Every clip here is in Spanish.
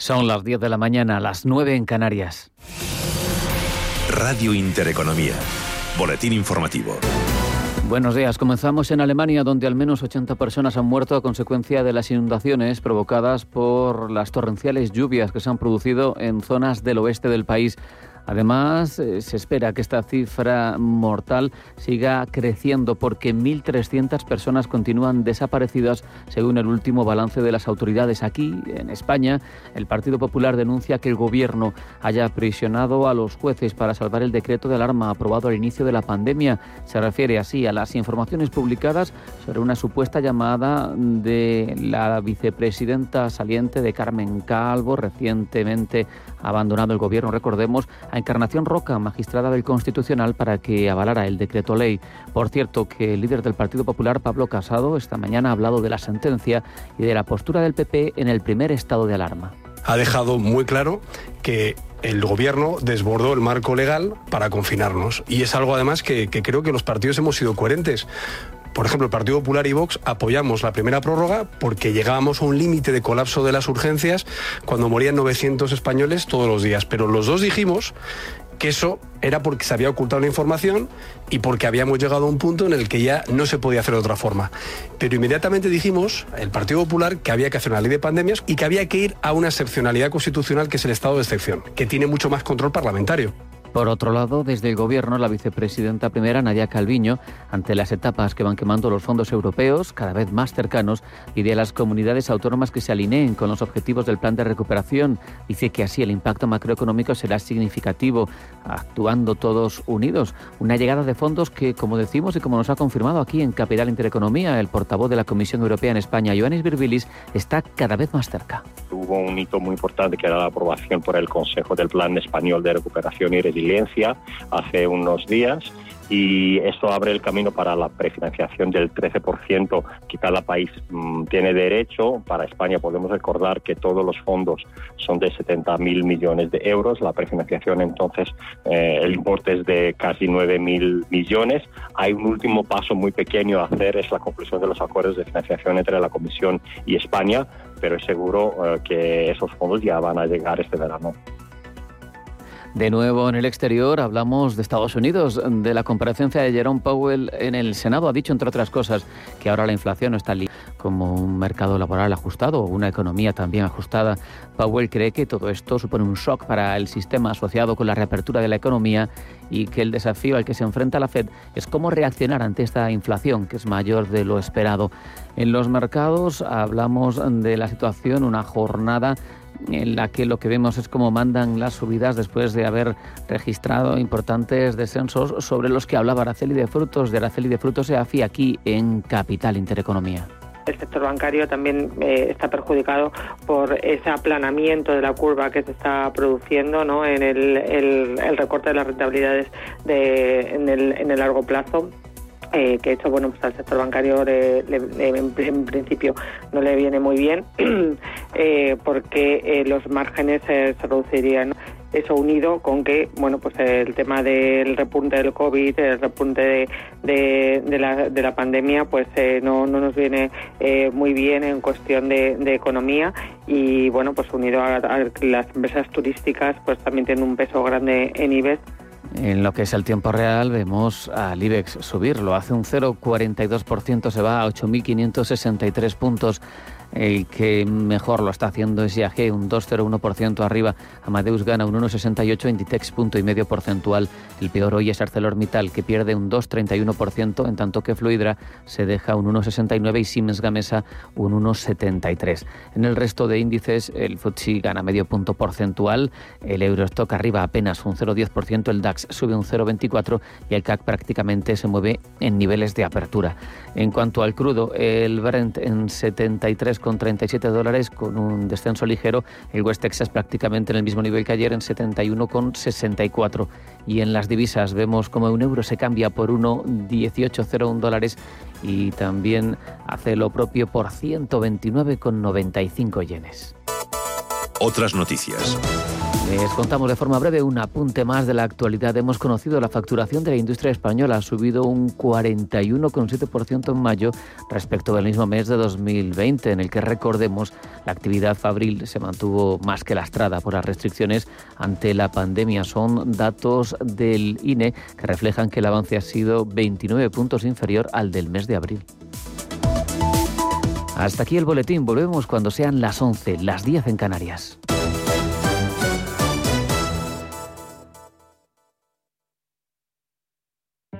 Son las 10 de la mañana, las 9 en Canarias. Radio Intereconomía. Boletín informativo. Buenos días. Comenzamos en Alemania, donde al menos 80 personas han muerto a consecuencia de las inundaciones provocadas por las torrenciales lluvias que se han producido en zonas del oeste del país. Además, eh, se espera que esta cifra mortal siga creciendo porque 1.300 personas continúan desaparecidas según el último balance de las autoridades. Aquí, en España, el Partido Popular denuncia que el Gobierno haya aprisionado a los jueces para salvar el decreto de alarma aprobado al inicio de la pandemia. Se refiere así a las informaciones publicadas sobre una supuesta llamada de la vicepresidenta saliente de Carmen Calvo, recientemente abandonado el Gobierno, recordemos, a Encarnación Roca, magistrada del Constitucional, para que avalara el decreto ley. Por cierto, que el líder del Partido Popular, Pablo Casado, esta mañana ha hablado de la sentencia y de la postura del PP en el primer estado de alarma. Ha dejado muy claro que el gobierno desbordó el marco legal para confinarnos. Y es algo además que, que creo que los partidos hemos sido coherentes por ejemplo, el Partido Popular y Vox apoyamos la primera prórroga porque llegábamos a un límite de colapso de las urgencias cuando morían 900 españoles todos los días. Pero los dos dijimos que eso era porque se había ocultado la información y porque habíamos llegado a un punto en el que ya no se podía hacer de otra forma. Pero inmediatamente dijimos, el Partido Popular, que había que hacer una ley de pandemias y que había que ir a una excepcionalidad constitucional que es el estado de excepción, que tiene mucho más control parlamentario. Por otro lado, desde el Gobierno, la vicepresidenta primera, Nadia Calviño, ante las etapas que van quemando los fondos europeos, cada vez más cercanos, pide a las comunidades autónomas que se alineen con los objetivos del plan de recuperación. Dice que así el impacto macroeconómico será significativo, actuando todos unidos. Una llegada de fondos que, como decimos y como nos ha confirmado aquí en Capital Intereconomía, el portavoz de la Comisión Europea en España, Ioannis Virbilis, está cada vez más cerca. Hubo un hito muy importante que era la aprobación por el Consejo del Plan Español de Recuperación y resiliencia hace unos días y esto abre el camino para la prefinanciación del 13% que cada país mm, tiene derecho. Para España podemos recordar que todos los fondos son de 70.000 millones de euros, la prefinanciación entonces eh, el importe es de casi 9.000 millones. Hay un último paso muy pequeño a hacer, es la conclusión de los acuerdos de financiación entre la Comisión y España, pero es seguro eh, que esos fondos ya van a llegar este verano. De nuevo en el exterior hablamos de Estados Unidos, de la comparecencia de Jerome Powell en el Senado. Ha dicho, entre otras cosas, que ahora la inflación no está como un mercado laboral ajustado una economía también ajustada. Powell cree que todo esto supone un shock para el sistema asociado con la reapertura de la economía y que el desafío al que se enfrenta la Fed es cómo reaccionar ante esta inflación que es mayor de lo esperado. En los mercados hablamos de la situación, una jornada en la que lo que vemos es cómo mandan las subidas después de haber registrado importantes descensos sobre los que hablaba Araceli de Frutos, de Araceli de Frutos EAFI aquí en Capital Intereconomía el sector bancario también eh, está perjudicado por ese aplanamiento de la curva que se está produciendo ¿no? en el, recorte de las rentabilidades en, el, largo plazo. Eh, que hecho bueno pues al sector bancario en, principio no le viene muy bien eh, porque los márgenes se reducirían. Eso unido con que bueno pues el tema del repunte del covid el repunte de, la, de la, pandemia pues eh, no, no, nos viene eh, muy bien en cuestión de, economía. Y bueno pues unido a, las empresas turísticas pues también tiene un peso grande en IBEX en lo que es el tiempo real, vemos al IBEX subir, lo hace un 0,42%, se va a 8.563 puntos. El que mejor lo está haciendo es IAG, un 2,01% arriba. Amadeus gana un 1,68, Inditex punto y medio porcentual. El peor hoy es ArcelorMittal, que pierde un 2,31%, en tanto que Fluidra se deja un 1,69 y Siemens Gamesa un 1,73. En el resto de índices, el FTSE gana medio punto porcentual, el Eurostock arriba apenas un 0,10%, el DAX sube un 0,24 y el CAC prácticamente se mueve en niveles de apertura. En cuanto al crudo, el Brent en 73 con 37 dólares con un descenso ligero. El West Texas prácticamente en el mismo nivel que ayer en 71,64. Y en las divisas vemos como un euro se cambia por 1,1801 dólares y también hace lo propio por 129,95 yenes. Otras noticias. Les contamos de forma breve un apunte más de la actualidad. Hemos conocido la facturación de la industria española. Ha subido un 41,7% en mayo respecto al mismo mes de 2020, en el que recordemos la actividad fabril se mantuvo más que lastrada por las restricciones ante la pandemia. Son datos del INE que reflejan que el avance ha sido 29 puntos inferior al del mes de abril. Hasta aquí el boletín. Volvemos cuando sean las 11, las 10 en Canarias.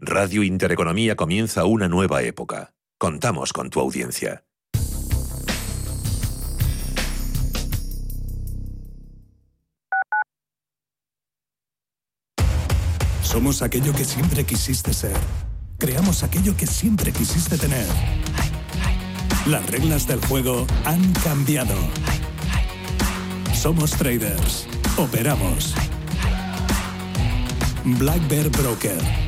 Radio Intereconomía comienza una nueva época. Contamos con tu audiencia. Somos aquello que siempre quisiste ser. Creamos aquello que siempre quisiste tener. Las reglas del juego han cambiado. Somos traders. Operamos. Black Bear Broker.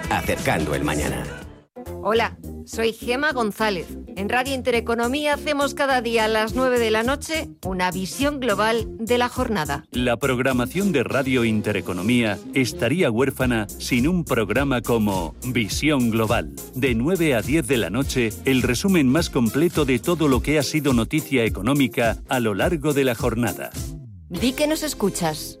Acercando el mañana. Hola, soy Gema González. En Radio Intereconomía hacemos cada día a las 9 de la noche una visión global de la jornada. La programación de Radio Intereconomía estaría huérfana sin un programa como Visión Global. De 9 a 10 de la noche, el resumen más completo de todo lo que ha sido noticia económica a lo largo de la jornada. Di que nos escuchas.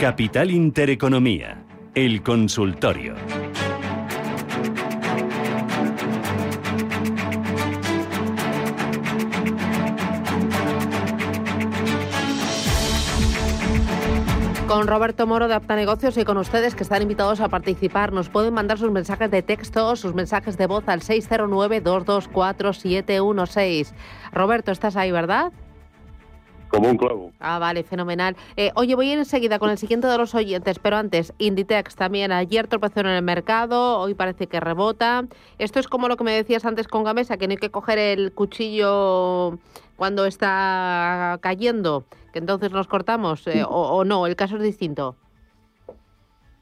Capital Intereconomía, el consultorio. Con Roberto Moro de Apta Negocios y con ustedes que están invitados a participar. Nos pueden mandar sus mensajes de texto, sus mensajes de voz al 609-224-716. Roberto, estás ahí, ¿verdad? Como un clavo. Ah, vale, fenomenal. Eh, oye, voy a ir enseguida con el siguiente de los oyentes, pero antes, Inditex también ayer tropezó en el mercado, hoy parece que rebota. Esto es como lo que me decías antes con Gamesa, que no hay que coger el cuchillo cuando está cayendo, que entonces nos cortamos, eh, o, no, el caso es distinto.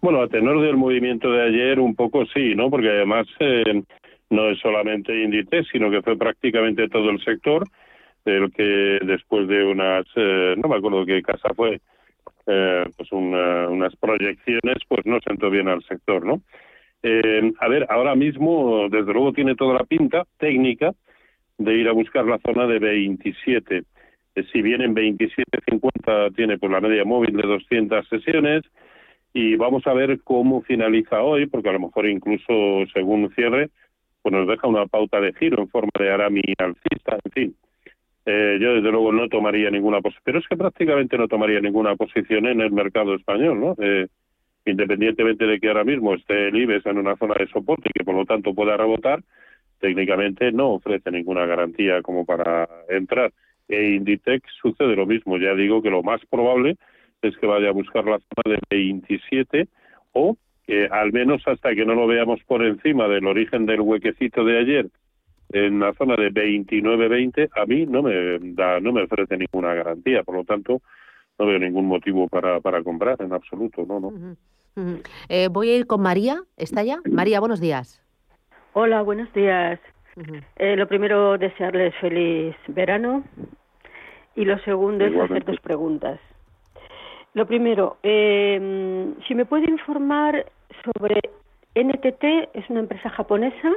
Bueno, a tenor del movimiento de ayer, un poco sí, ¿no? Porque además eh, no es solamente Inditex, sino que fue prácticamente todo el sector el que después de unas, eh, no me acuerdo qué casa fue, eh, pues unas proyecciones, pues no sentó bien al sector, ¿no? Eh, a ver, ahora mismo, desde luego, tiene toda la pinta técnica de ir a buscar la zona de 27. si bien en 27.50 tiene por la media móvil de 200 sesiones, y vamos a ver cómo finaliza hoy, porque a lo mejor incluso según cierre, pues nos deja una pauta de giro en forma de arami alcista, en fin. Eh, yo desde luego no tomaría ninguna posición, pero es que prácticamente no tomaría ninguna posición en el mercado español, ¿no? Eh, independientemente de que ahora mismo esté el IBEX en una zona de soporte y que por lo tanto pueda rebotar, técnicamente no ofrece ninguna garantía como para entrar. E Inditex sucede lo mismo. Ya digo que lo más probable es que vaya a buscar la zona de 27 o que al menos hasta que no lo veamos por encima del origen del huequecito de ayer en la zona de 29-20, a mí no me da, no me ofrece ninguna garantía. Por lo tanto, no veo ningún motivo para, para comprar en absoluto. No, no. Eh, voy a ir con María. ¿Está ya? María, buenos días. Hola, buenos días. Eh, lo primero, desearles feliz verano. Y lo segundo es hacer dos preguntas. Lo primero, eh, si me puede informar sobre NTT, es una empresa japonesa,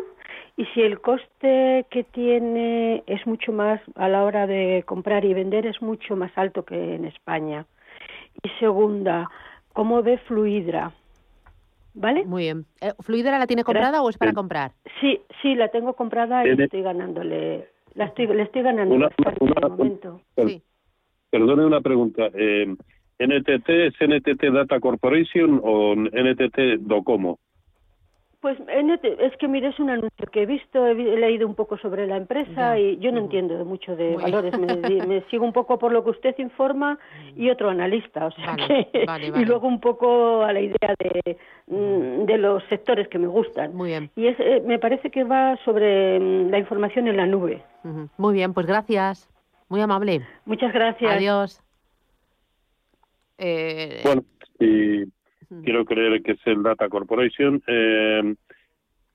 y si el coste que tiene es mucho más a la hora de comprar y vender, es mucho más alto que en España. Y segunda, ¿cómo ve Fluidra? ¿Vale? Muy bien. Eh, ¿Fluidra la tiene comprada o es para comprar? Sí, sí, la tengo comprada y estoy ganándole. La estoy, le estoy ganando en este momento. sí. Perdone una pregunta. Eh, ¿NTT es NTT Data Corporation o NTT Docomo? Pues es que mire, es un anuncio que he visto, he, leído un poco sobre la empresa y yo no entiendo mucho de valores. Me, sigo un poco por lo que usted informa y otro analista, o sea que y luego un poco a la idea de, mm, de los sectores que me gustan. Muy bien. Y es, eh, me parece que va sobre mm, la información en la nube. Muy bien, pues gracias. Muy amable. Muchas gracias. Adiós. Eh... Bueno, y quiero creer que es el Data Corporation. Eh,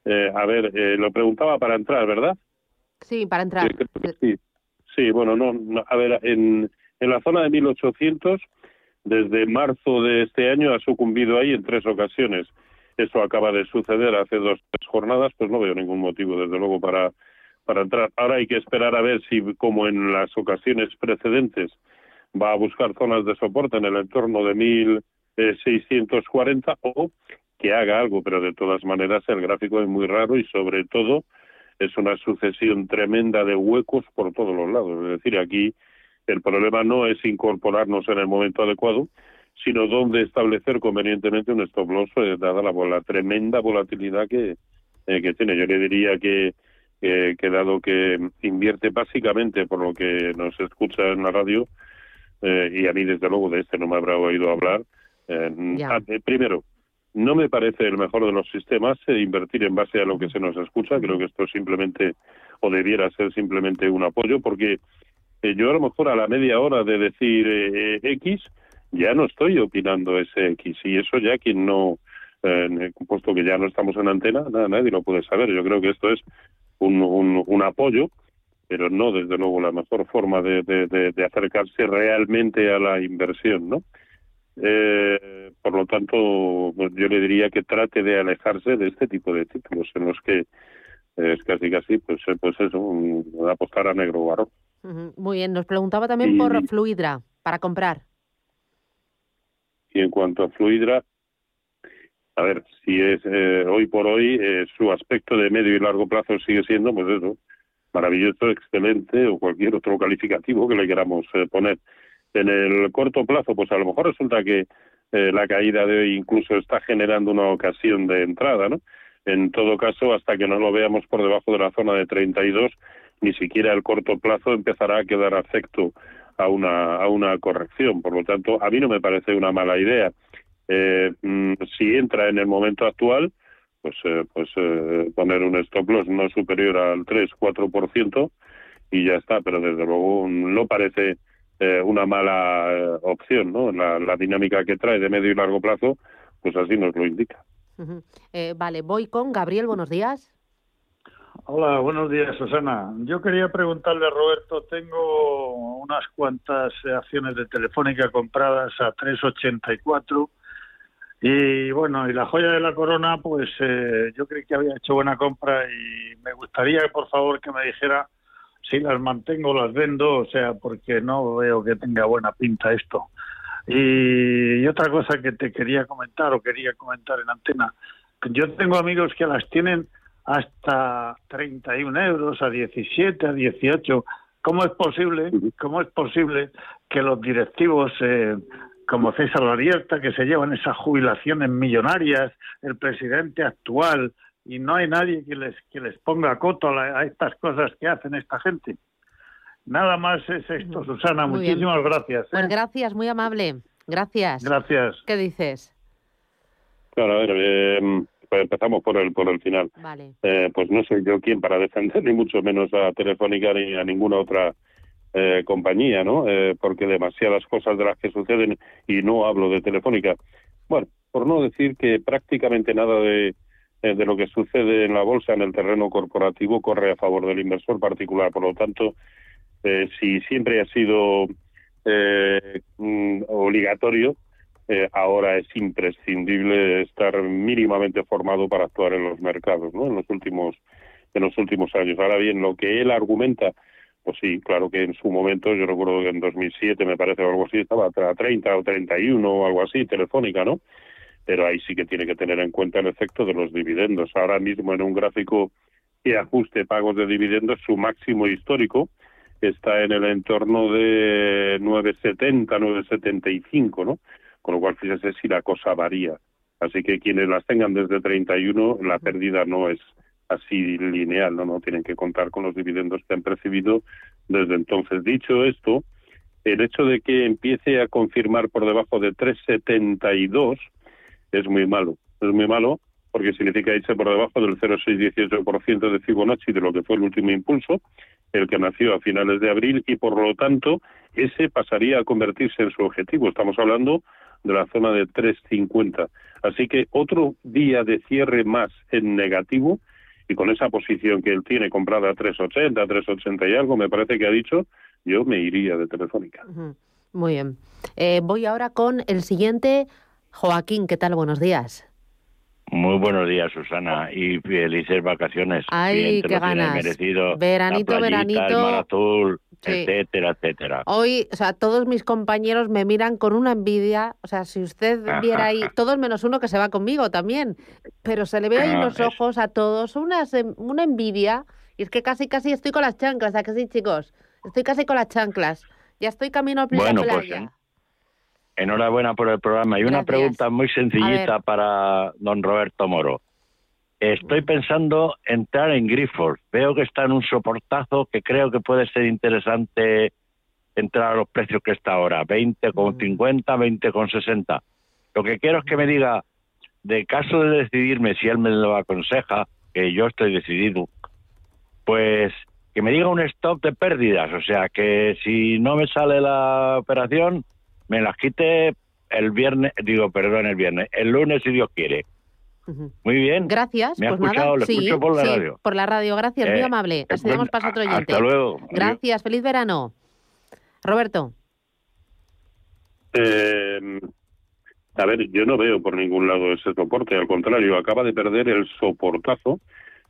eh, a ver, eh, lo preguntaba para entrar, ¿verdad? Sí, para entrar. Sí, sí bueno, no, a ver, en, en la zona de 1800, desde marzo de este año ha sucumbido ahí en tres ocasiones. Eso acaba de suceder hace dos tres jornadas, pues no veo ningún motivo, desde luego, para, para entrar. Ahora hay que esperar a ver si, como en las ocasiones precedentes, va a buscar zonas de soporte en el entorno de mil 640 o que haga algo, pero de todas maneras el gráfico es muy raro y sobre todo es una sucesión tremenda de huecos por todos los lados. Es decir, aquí el problema no es incorporarnos en el momento adecuado, sino dónde establecer convenientemente un stop loss, eh, dada la, tremenda volatilidad que, eh, que tiene. Yo le diría que, que, dado que invierte básicamente por lo que nos escucha en la radio, eh, y a mí desde luego de este no me habrá oído hablar, eh, eh, primero, no me parece el mejor de los sistemas eh, invertir en base a lo que se nos escucha. Creo que esto simplemente, o debiera ser simplemente un apoyo, porque yo a lo mejor a la media hora de decir X, ya no estoy opinando ese X. Y eso ya quien no, puesto que ya no estamos en antena, nada, nadie lo puede saber. Yo creo que esto es un, un, apoyo pero no desde luego la mejor forma de, de acercarse realmente a la inversión, ¿no? Eh, por lo tanto, pues, yo le diría que trate de alejarse de este tipo de títulos en los que es casi casi pues eh, pues eso un, apostar a negro o Muy bien, nos preguntaba también por Fluidra para comprar. Y en cuanto a Fluidra, a ver, si es eh, hoy por hoy eh, su aspecto de medio y largo plazo sigue siendo pues eso, maravilloso, excelente o cualquier otro calificativo que le queramos poner en el corto plazo, pues a lo mejor resulta que eh, la caída de hoy incluso está generando una ocasión de entrada, ¿no? En todo caso, hasta que no lo veamos por debajo de la zona de 32, ni siquiera el corto plazo empezará a quedar afecto a una, a una corrección. Por lo tanto, a mí no me parece una mala idea. Eh, mm, si entra en el momento actual, pues, eh, pues poner un stop loss no superior al 3-4% y ya está, pero desde luego no parece eh, una mala eh, opción, ¿no? La, dinámica que trae de medio y largo plazo, pues así nos lo indica. Eh, vale, voy con Gabriel, buenos días. Hola, buenos días, Susana. Yo quería preguntarle a Roberto, tengo unas cuantas acciones de Telefónica compradas a 384 y bueno, y la joya de la corona, pues yo creí que había hecho buena compra y me gustaría, por favor, que me dijera si las mantengo las vendo, o sea, porque no veo que tenga buena pinta esto. Y, otra cosa que te quería comentar o quería comentar en antena, yo tengo amigos que las tienen hasta 31 euros, a 17, a 18. ¿Cómo es posible, cómo es posible que los directivos eh, como César Larierta, que se llevan esas jubilaciones millonarias, el presidente actual, y no hay nadie que les, que les ponga coto a, estas cosas que hacen esta gente. Nada más es esto, Susana. Muchísimas gracias. Pues ¿eh? gracias, muy amable. Gracias. Gracias. ¿Qué dices? Claro, a ver, eh, pues empezamos por el por el final. Vale. Eh, pues no soy yo quien para defender ni mucho menos a Telefónica ni a ninguna otra eh, compañía, ¿no? Eh, porque demasiadas cosas de las que suceden y no hablo de Telefónica. Bueno, por no decir que prácticamente nada de de lo que sucede en la bolsa en el terreno corporativo corre a favor del inversor particular. Por lo tanto, si siempre ha sido mm, obligatorio eh, ahora es imprescindible estar mínimamente formado para actuar en los mercados, ¿no? En los últimos en los últimos años. Ahora bien, lo que él argumenta, pues sí, claro que en su momento, yo recuerdo que en 2007 me parece o algo así, estaba a 30 o 31 o algo así, telefónica, ¿no? Pero ahí sí que tiene que tener en cuenta el efecto de los dividendos. Ahora mismo en un gráfico que ajuste pagos de dividendos, su máximo histórico está en el entorno de 9,70, 9,75, ¿no? con lo cual fíjese si la cosa varía. Así que quienes las tengan desde 31, la pérdida no es así lineal, no, no tienen que contar con los dividendos que han percibido desde entonces. Dicho esto, el hecho de que empiece a confirmar por debajo de 3,72 es muy malo. Es muy malo porque significa irse por debajo del 0,618% de Fibonacci de lo que fue el último impulso, el que nació a finales de abril, y por lo tanto ese pasaría a convertirse en su objetivo. Estamos hablando de la zona de 3.50. Así que otro día de cierre más en negativo y con esa posición que él tiene comprada a 3.80, 3.80 y algo, me parece que ha dicho, yo me iría de Telefónica. Muy bien. Eh, voy ahora con el siguiente. Joaquín, ¿qué tal? Buenos días. Muy buenos días, Susana, y felices vacaciones. Ay, qué ganas. veranito, veranito. El mar azul, etcétera, etcétera. Hoy, o sea, todos mis compañeros me miran con una envidia. O sea, si usted viera ahí, todos menos uno que se va conmigo también, pero se le ve ahí en los ojos a todos una, una envidia. Y es que casi, casi estoy con las chanclas, ¿a que sí, chicos? Estoy casi con las chanclas. Ya estoy camino a bueno, Pues, enhorabuena por el programa. Y una pregunta muy sencillita para don Roberto Moro. Estoy pensando entrar en Grifford. Veo que está en un soportazo que creo que puede ser interesante entrar a los precios que está ahora, 20 con 50, 20 con 60. Lo que quiero es que me diga, de caso de decidirme, si él me lo aconseja, que yo estoy decidido, pues que me diga un stop de pérdidas, o sea, que si no me sale la operación, me las quite el viernes, digo, perdón, el viernes, el lunes si Dios quiere. Muy bien. Gracias. Me pues escuchado, nada. sí, por la radio. Por la radio, gracias, muy eh, amable. Así damos paso a otro oyente. Hasta luego. Gracias, feliz verano. Roberto. Eh, a ver, yo no veo por ningún lado ese soporte, al contrario, acaba de perder el soportazo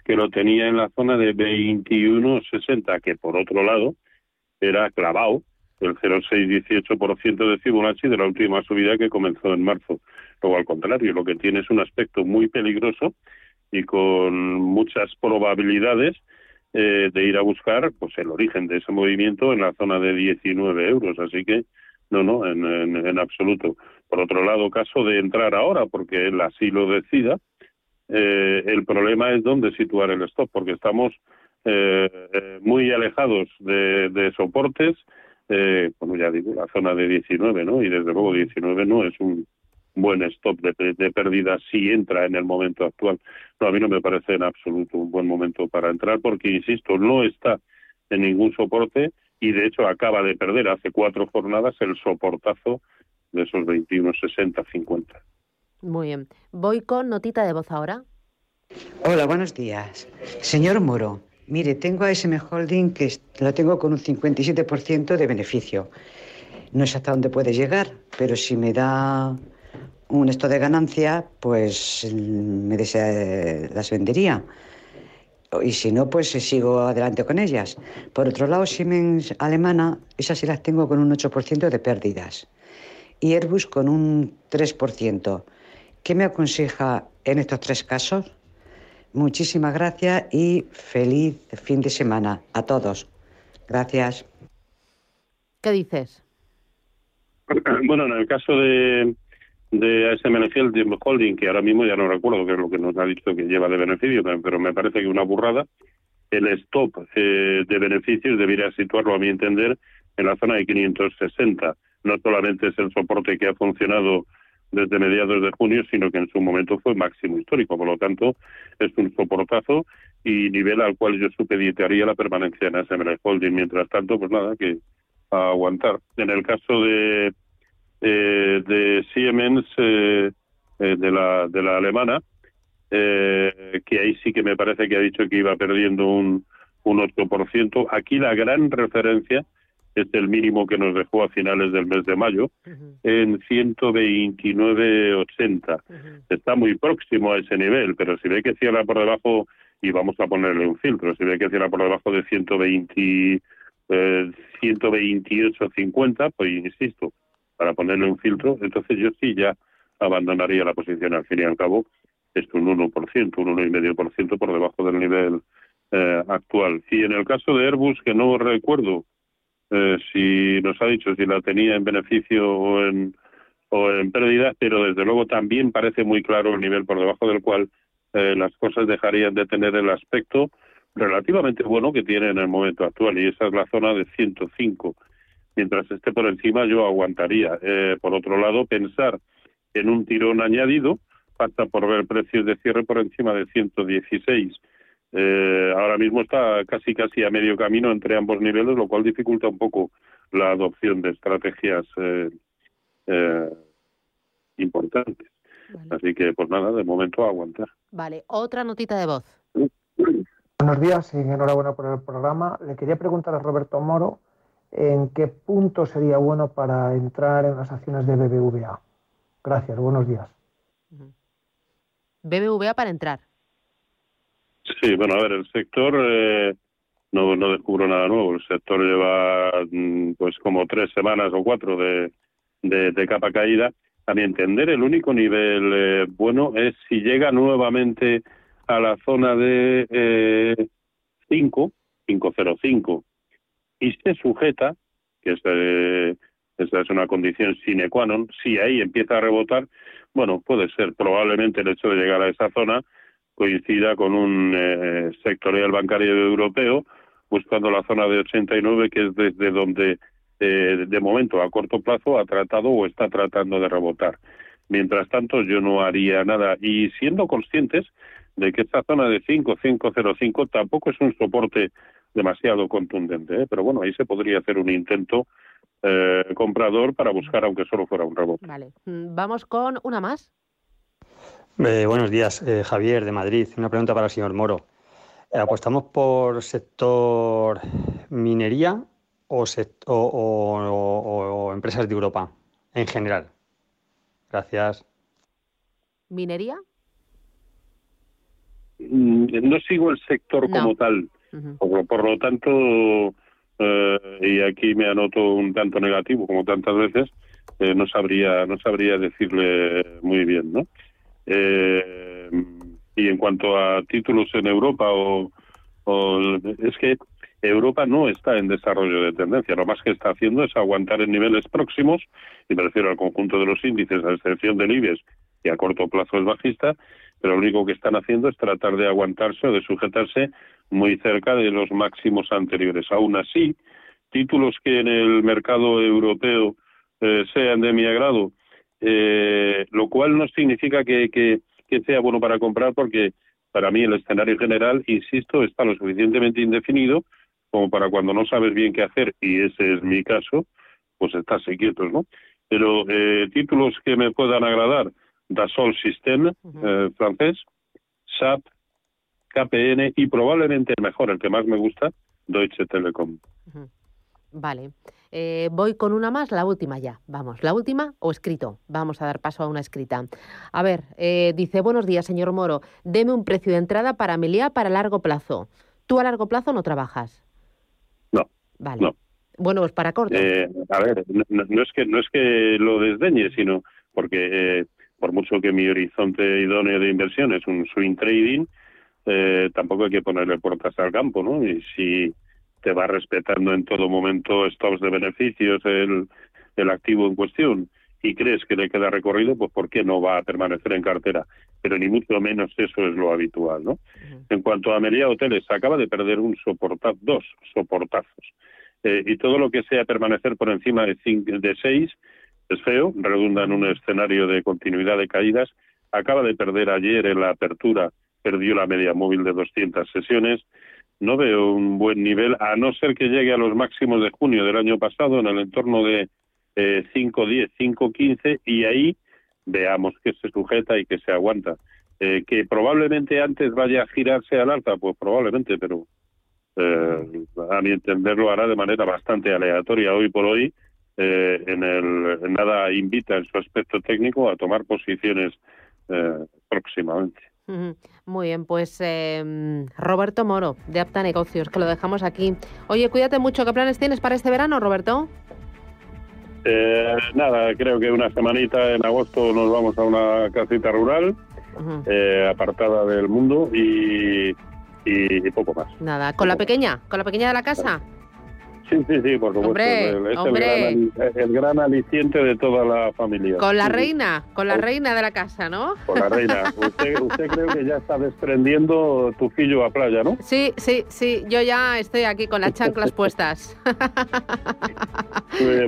que lo tenía en la zona de 21.60, que por otro lado era clavado el 0,618% de Fibonacci de la última subida que comenzó en marzo. Luego, al contrario, lo que tiene es un aspecto muy peligroso y con muchas probabilidades eh, de ir a buscar pues el origen de ese movimiento en la zona de 19 euros. Así que, no, no, en, absoluto. Por otro lado, caso de entrar ahora, porque él así lo decida, eh, el problema es dónde situar el stop, porque estamos eh, muy alejados de soportes eh, bueno, ya digo, la zona de 19, ¿no? Y desde luego 19 no es un buen stop de, de pérdida si entra en el momento actual. No, a mí no me parece en absoluto un buen momento para entrar porque, insisto, no está en ningún soporte y de hecho acaba de perder hace cuatro jornadas el soportazo de esos 21, 60, 50. Muy bien. Voy con notita de voz ahora. Hola, buenos días. Señor Muro, Mire, tengo a SM Holding que lo tengo con un 57% de beneficio. No sé hasta dónde puede llegar, pero si me da un esto de ganancia, pues me desea, las vendería. Y si no, pues sigo adelante con ellas. Por otro lado, Siemens alemana, esas sí las tengo con un 8% de pérdidas. Y Airbus con un 3%. ¿Qué me aconseja en estos tres casos? Muchísimas gracias y feliz fin de semana a todos. Gracias. ¿Qué dices? Bueno, en el caso de, de ASM Field Holding, que ahora mismo ya no recuerdo qué es lo que nos ha dicho que lleva de beneficio, pero me parece que una burrada, el stop eh, de beneficios debería situarlo, a mi entender, en la zona de 560. No solamente es el soporte que ha funcionado desde mediados de junio, sino que en su momento fue máximo histórico. Por lo tanto, es un soportazo y nivel al cual yo supeditaría la permanencia en ASML Holding. Mientras tanto, pues nada, que aguantar. En el caso de eh, de Siemens, eh, eh, de, la, de la alemana, que ahí sí que me parece que ha dicho que iba perdiendo un, un 8%. Aquí la gran referencia es el mínimo que nos dejó a finales del mes de mayo, en 129,80. Está muy próximo a ese nivel, pero si ve que cierra por debajo, y vamos a ponerle un filtro, si ve que cierra por debajo de 120, eh, 128,50, pues insisto, para ponerle un filtro, entonces yo sí ya abandonaría la posición al fin y al cabo. Es un 1%, un 1,5% por debajo del nivel eh, actual. Y en el caso de Airbus, que no recuerdo eh, si nos ha dicho si la tenía en beneficio o en, o en pérdida, pero desde luego también parece muy claro el nivel por debajo del cual eh, las cosas dejarían de tener el aspecto relativamente bueno que tiene en el momento actual, y esa es la zona de 105 mientras esté por encima yo aguantaría. Eh, por otro lado, pensar en un tirón añadido, falta por ver precios de cierre por encima de 116. Eh, ahora mismo está casi casi a medio camino entre ambos niveles, lo cual dificulta un poco la adopción de estrategias eh, eh importantes. Así que, pues nada, de momento aguantar. Vale, otra notita de voz. Buenos días y enhorabuena por el programa. Le quería preguntar a Roberto Moro en qué punto sería bueno para entrar en las acciones de BBVA. Gracias, buenos días. BBVA para entrar. Sí, bueno, a ver, el sector eh, no, no descubro nada nuevo. El sector lleva mm, pues como tres semanas o cuatro de, de, capa caída. A mi entender, el único nivel eh, bueno es si llega nuevamente a la zona de eh, 5, 505 y se sujeta, que es, eh, esa es una condición sine qua non, si ahí empieza a rebotar, bueno, puede ser probablemente el hecho de llegar a esa zona coincida con un eh, sectorial bancario europeo buscando la zona de 89, que es desde donde eh, de momento a corto plazo ha tratado o está tratando de rebotar. Mientras tanto, yo no haría nada y siendo conscientes de que esta zona de 5, 505 tampoco es un soporte demasiado contundente, ¿eh? pero bueno, ahí se podría hacer un intento eh, comprador para buscar, aunque solo fuera un rebote. Vale, vamos con una más. Eh, buenos días, Javier de Madrid. Una pregunta para el señor Moro. ¿Apostamos por sector minería o, o, empresas de Europa en general? Gracias. ¿Minería? Mm, no sigo el sector como tal por, lo tanto, eh, y aquí me anoto un tanto negativo como tantas veces, eh, no sabría no sabría decirle muy bien, ¿no? Eh, y en cuanto a títulos en Europa o, es que Europa no está en desarrollo de tendencia, lo más que está haciendo es aguantar en niveles próximos, y me refiero al conjunto de los índices, a excepción del IBEX, que a corto plazo es bajista, pero lo único que están haciendo es tratar de aguantarse o de sujetarse muy cerca de los máximos anteriores. Aún así, títulos que en el mercado europeo eh, sean de mi agrado, eh, lo cual no significa que, que, sea bueno para comprar porque para mí el escenario general, insisto, está lo suficientemente indefinido como para cuando no sabes bien qué hacer, y ese es mi caso, pues estás quietos, ¿no? Pero eh, títulos que me puedan agradar, Dassault System, francés, SAP, KPN y probablemente el mejor, el que más me gusta, Deutsche Telekom. Vale. Eh, voy con una más, la última ya. Vamos, la última o escrito. Vamos a dar paso a una escrita. A ver, eh, dice, buenos días, señor Moro. Deme un precio de entrada para Melia para largo plazo. ¿Tú a largo plazo no trabajas? No. Vale. Bueno, pues para corto. Eh, a ver, no, es que, no es que lo desdeñe, sino porque por mucho que mi horizonte idóneo de inversión es un swing trading, eh, tampoco hay que ponerle puertas al campo, ¿no? Y si te va respetando en todo momento stops de beneficios, el, el activo en cuestión y crees que le queda recorrido, pues ¿por qué no va a permanecer en cartera? Pero ni mucho menos eso es lo habitual, ¿no? En cuanto a Meliá Hoteles, acaba de perder un soportaz, dos soportazos. Eh, y todo lo que sea permanecer por encima de, cinco, de seis es feo, redunda en un escenario de continuidad de caídas. Acaba de perder ayer en la apertura, perdió la media móvil de 200 sesiones. No veo un buen nivel, a no ser que llegue a los máximos de junio del año pasado, en el entorno de eh, 5.10, 5.15, y ahí veamos que se sujeta y que se aguanta. Eh, que probablemente antes vaya a girarse al alta, pues probablemente, pero eh, a mi entender lo hará de manera bastante aleatoria hoy por hoy. Eh, en el nada invita en su aspecto técnico a tomar posiciones eh, próximamente. Muy bien, pues eh, Roberto Moro, de Apta Negocios, que lo dejamos aquí. Oye, cuídate mucho. ¿Qué planes tienes para este verano, Roberto? Eh, nada, creo que una semanita en agosto nos vamos a una casita rural, eh, apartada del mundo y, y, poco más. Nada, ¿con la pequeña? ¿Con la pequeña de la casa? Sí, sí, sí, por supuesto. Hombre, es hombre. El, gran, el gran aliciente de toda la familia. Con la Sí, reina, con la reina de la casa, ¿no? Con la reina. Usted, usted creo que ya está desprendiendo tu fillo a playa, ¿no? Sí, sí, sí, yo ya estoy aquí con las chanclas puestas.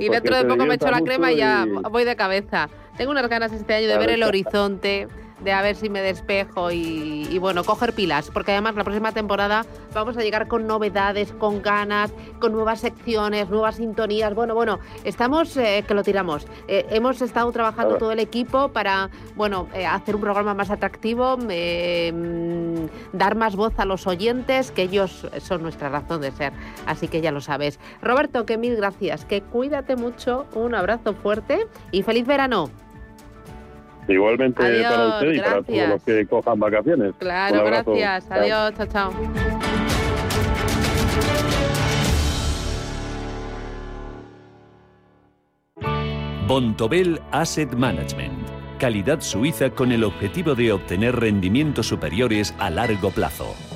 Y dentro de poco me echo la crema y ya voy de cabeza. Tengo unas ganas este año de ver el horizonte, de a ver si me despejo y, y, bueno, coger pilas, porque además la próxima temporada vamos a llegar con novedades, con ganas, con nuevas secciones, nuevas sintonías. Bueno, bueno, estamos eh, que lo tiramos. Eh, hemos estado trabajando todo el equipo para, bueno, eh, hacer un programa más atractivo, mm, dar más voz a los oyentes, que ellos son nuestra razón de ser. Así que ya lo sabes. Roberto, que mil gracias, que cuídate mucho, un abrazo fuerte y feliz verano. Igualmente Adiós, para usted y para todos los que cojan vacaciones. Claro, gracias. Adiós, chao, chao. Bontobel Asset Management. Calidad suiza con el objetivo de obtener rendimientos superiores a largo plazo.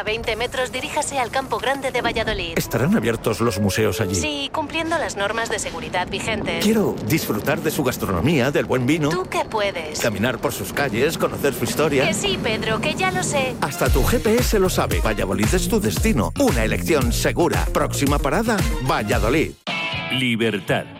A 20 metros diríjase al Campo Grande de Valladolid. ¿Estarán abiertos los museos allí? Sí, cumpliendo las normas de seguridad vigentes. Quiero disfrutar de su gastronomía, del buen vino, ¿Tú qué puedes? caminar por sus calles, conocer su historia. Que sí, Pedro, que ya lo sé. Hasta tu GPS lo sabe. Valladolid es tu destino. Una elección segura. Próxima parada, Valladolid. Libertad.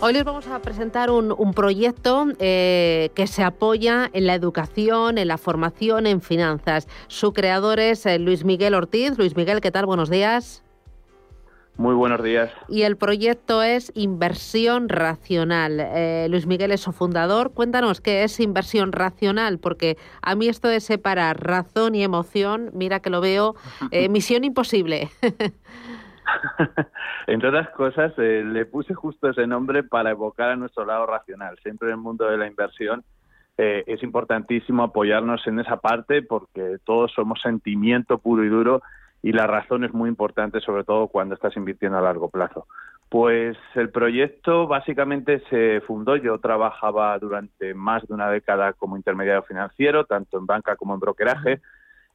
Hoy les vamos a presentar un, un proyecto eh, que se apoya en la educación, en la formación, en finanzas. Su creador es eh, Luis Miguel Ortiz. Luis Miguel, ¿qué tal? Buenos días. Muy buenos días. Y el proyecto es Inversión Racional. Eh, Luis Miguel es su fundador. Cuéntanos qué es inversión racional, porque a mí esto de separar razón y emoción, mira que lo veo, misión imposible. Entre otras cosas, eh, le puse justo ese nombre para evocar a nuestro lado racional. Siempre en el mundo de la inversión eh, es importantísimo apoyarnos en esa parte porque todos somos sentimiento puro y duro y la razón es muy importante, sobre todo cuando estás invirtiendo a largo plazo. Pues el proyecto básicamente se fundó, yo trabajaba durante más de una década como intermediario financiero, tanto en banca como en brokeraje,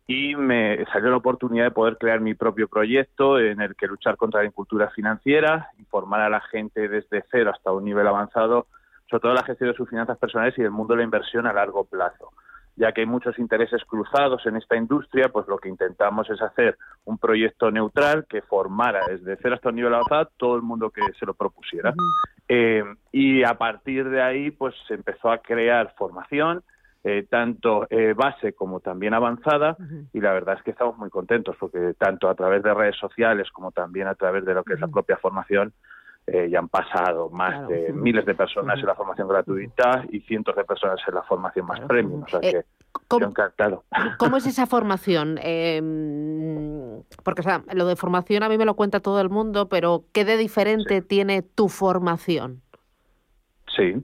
y me salió la oportunidad de poder crear mi propio proyecto en el que luchar contra la incultura financiera, informar a la gente desde cero hasta un nivel avanzado, sobre todo la gestión de sus finanzas personales y del mundo de la inversión a largo plazo. Ya que hay muchos intereses cruzados en esta industria, pues lo que intentamos es hacer un proyecto neutral que formara desde cero hasta un nivel avanzado todo el mundo que se lo propusiera. Eh, y a partir de ahí, pues se empezó a crear formación, eh, tanto eh, base como también avanzada y la verdad es que estamos muy contentos porque tanto a través de redes sociales como también a través de lo que es la propia formación eh, ya han pasado más de miles de personas en la formación gratuita y cientos de personas en la formación más premium. O sea que ¿Cómo, encantado. ¿Cómo es esa formación? Em, porque o sea, lo de formación a mí me lo cuenta todo el mundo, pero ¿qué de diferente tiene tu formación? Sí,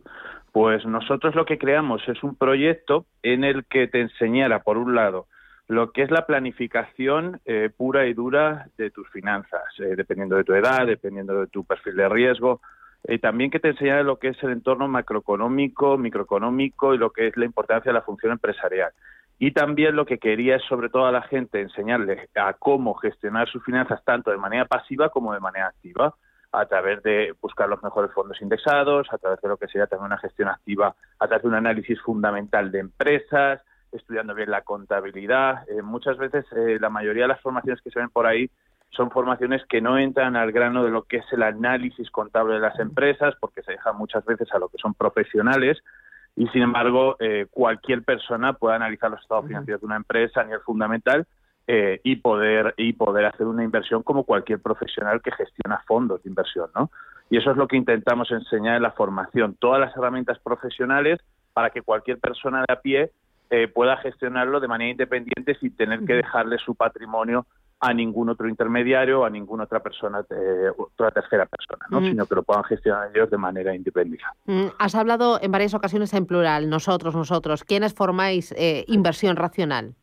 pues nosotros lo que creamos es un proyecto en el que te enseñara, por un lado, lo que es la planificación eh, pura y dura de tus finanzas, eh, dependiendo de tu edad, dependiendo de tu perfil de riesgo, y también que te enseñara lo que es el entorno macroeconómico, microeconómico y lo que es la importancia de la función empresarial. Y también lo que quería es, sobre todo a la gente, enseñarles a cómo gestionar sus finanzas tanto de manera pasiva como de manera activa a través de buscar los mejores fondos indexados, a través de lo que sería también una gestión activa, a través de un análisis fundamental de empresas, estudiando bien la contabilidad. Eh, muchas veces eh, la mayoría de las formaciones que se ven por ahí son formaciones que no entran al grano de lo que es el análisis contable de las empresas, porque se deja muchas veces a lo que son profesionales, y sin embargo eh, cualquier persona puede analizar los estados financieros de una empresa a nivel fundamental eh, y poder y poder hacer una inversión como cualquier profesional que gestiona fondos de inversión, ¿no? Y eso es lo que intentamos enseñar en la formación, todas las herramientas profesionales para que cualquier persona de a pie eh, pueda gestionarlo de manera independiente sin tener que dejarle su patrimonio a ningún otro intermediario o a ninguna otra persona, eh, otra tercera persona, ¿no? sino que lo puedan gestionar ellos de manera independiente. Has hablado en varias ocasiones en plural, nosotros, nosotros. ¿Quiénes formáis inversión racional?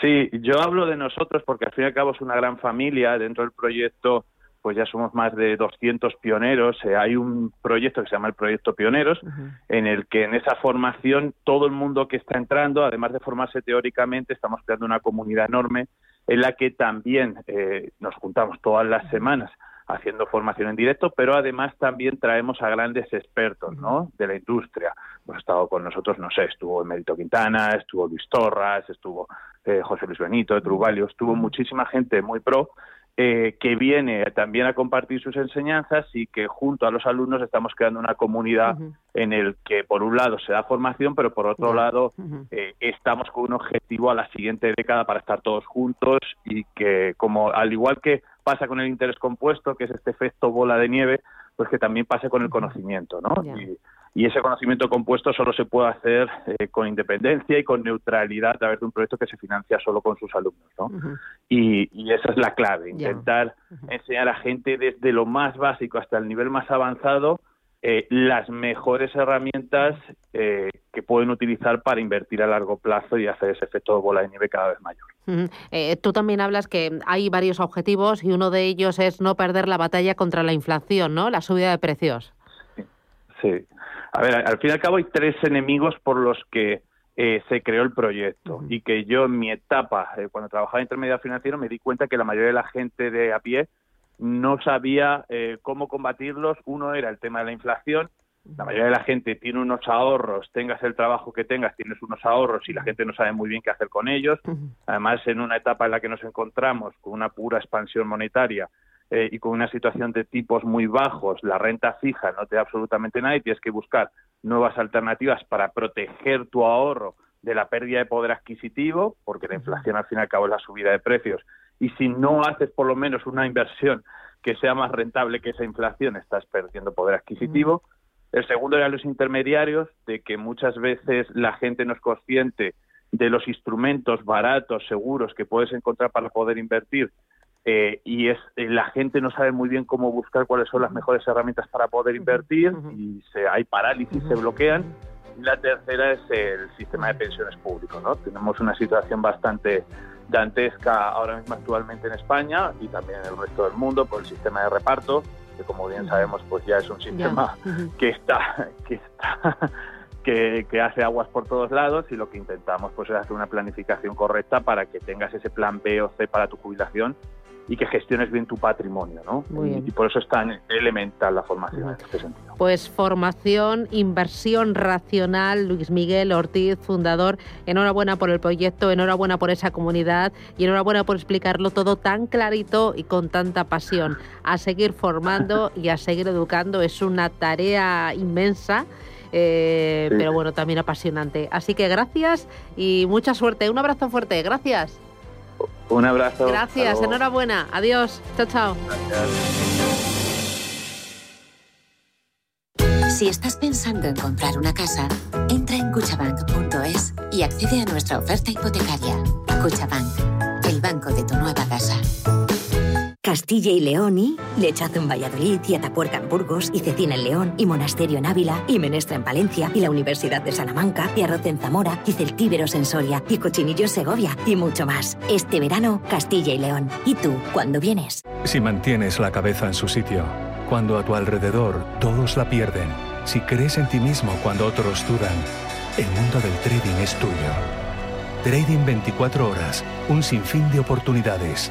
Sí, yo hablo de nosotros porque al fin y al cabo es una gran familia. Dentro del proyecto, pues ya somos más de 200 pioneros. Eh, hay un proyecto que se llama el Proyecto Pioneros, en el que en esa formación todo el mundo que está entrando, además de formarse teóricamente, estamos creando una comunidad enorme en la que también eh, nos juntamos todas las semanas haciendo formación en directo, pero además también traemos a grandes expertos ¿no? de la industria. Pues ha estado con nosotros, no sé, estuvo Emérito Quintana, estuvo Luis Torras, estuvo eh, José Luis Benito de Truvalio, estuvo muchísima gente muy pro eh, que viene también a compartir sus enseñanzas y que junto a los alumnos estamos creando una comunidad en el que por un lado se da formación, pero por otro lado eh, estamos con un objetivo a la siguiente década para estar todos juntos y que como al igual que pasa con el interés compuesto, que es este efecto bola de nieve, pues que también pase con el conocimiento, ¿no? Y, ese conocimiento compuesto solo se puede hacer eh, con independencia y con neutralidad a través de un proyecto que se financia solo con sus alumnos, ¿no? y, esa es la clave, intentar enseñar a gente desde lo más básico hasta el nivel más avanzado eh, las mejores herramientas eh, que pueden utilizar para invertir a largo plazo y hacer ese efecto de bola de nieve cada vez mayor. Eh, tú también hablas que hay varios objetivos y uno de ellos es no perder la batalla contra la inflación, ¿no? La subida de precios. Sí. A ver, al fin y al cabo hay tres enemigos por los que se creó el proyecto y que yo en mi etapa, cuando trabajaba en intermediario financiero, me di cuenta que la mayoría de la gente de a pie no sabía eh, cómo combatirlos. Uno era el tema de la inflación. La mayoría de la gente tiene unos ahorros, tengas el trabajo que tengas, tienes unos ahorros y la gente no sabe muy bien qué hacer con ellos. Además, en una etapa en la que nos encontramos con una pura expansión monetaria eh, y con una situación de tipos muy bajos, la renta fija no te da absolutamente nada y tienes que buscar nuevas alternativas para proteger tu ahorro de la pérdida de poder adquisitivo, porque la inflación al fin y al cabo es la subida de precios y si no haces por lo menos una inversión que sea más rentable que esa inflación, estás perdiendo poder adquisitivo. El segundo era los intermediarios, de que muchas veces la gente no es consciente de los instrumentos baratos, seguros que puedes encontrar para poder invertir eh, y es eh, la gente no sabe muy bien cómo buscar cuáles son las mejores herramientas para poder invertir y se, hay parálisis, se bloquean. Y la tercera es el sistema de pensiones público. ¿no? Tenemos una situación bastante dantesca ahora mismo actualmente en España y también en el resto del mundo por el sistema de reparto, que como bien sabemos pues ya es un sistema que está que está que, que, hace aguas por todos lados y lo que intentamos pues es hacer una planificación correcta para que tengas ese plan B o C para tu jubilación y que gestiones bien tu patrimonio, ¿no? Y, por eso es tan elemental la formación en este sentido. Pues formación, inversión racional, Luis Miguel Ortiz, fundador. Enhorabuena por el proyecto, enhorabuena por esa comunidad y enhorabuena por explicarlo todo tan clarito y con tanta pasión. A seguir formando y a seguir educando es una tarea inmensa. Eh, pero bueno, también apasionante. Así que gracias y mucha suerte. Un abrazo fuerte, gracias. Un abrazo. Gracias, enhorabuena. Adiós. Chao, chao. Si estás pensando en comprar una casa, entra en cuchabank.es y accede a nuestra oferta hipotecaria. Cuchabank, el banco de tu nueva casa. Castilla y León y Lechazo en Valladolid y Atapuerca en Burgos y Cecina en León y Monasterio en Ávila y Menestra en Palencia y la Universidad de Salamanca y Arroz en Zamora y Celtíberos en Soria y Cochinillo en Segovia y mucho más. Este verano, Castilla y León. ¿Y tú, cuándo vienes? Si mantienes la cabeza en su sitio, cuando a tu alrededor todos la pierden, si crees en ti mismo cuando otros dudan, el mundo del trading es tuyo. Trading 24 horas, un sinfín de oportunidades.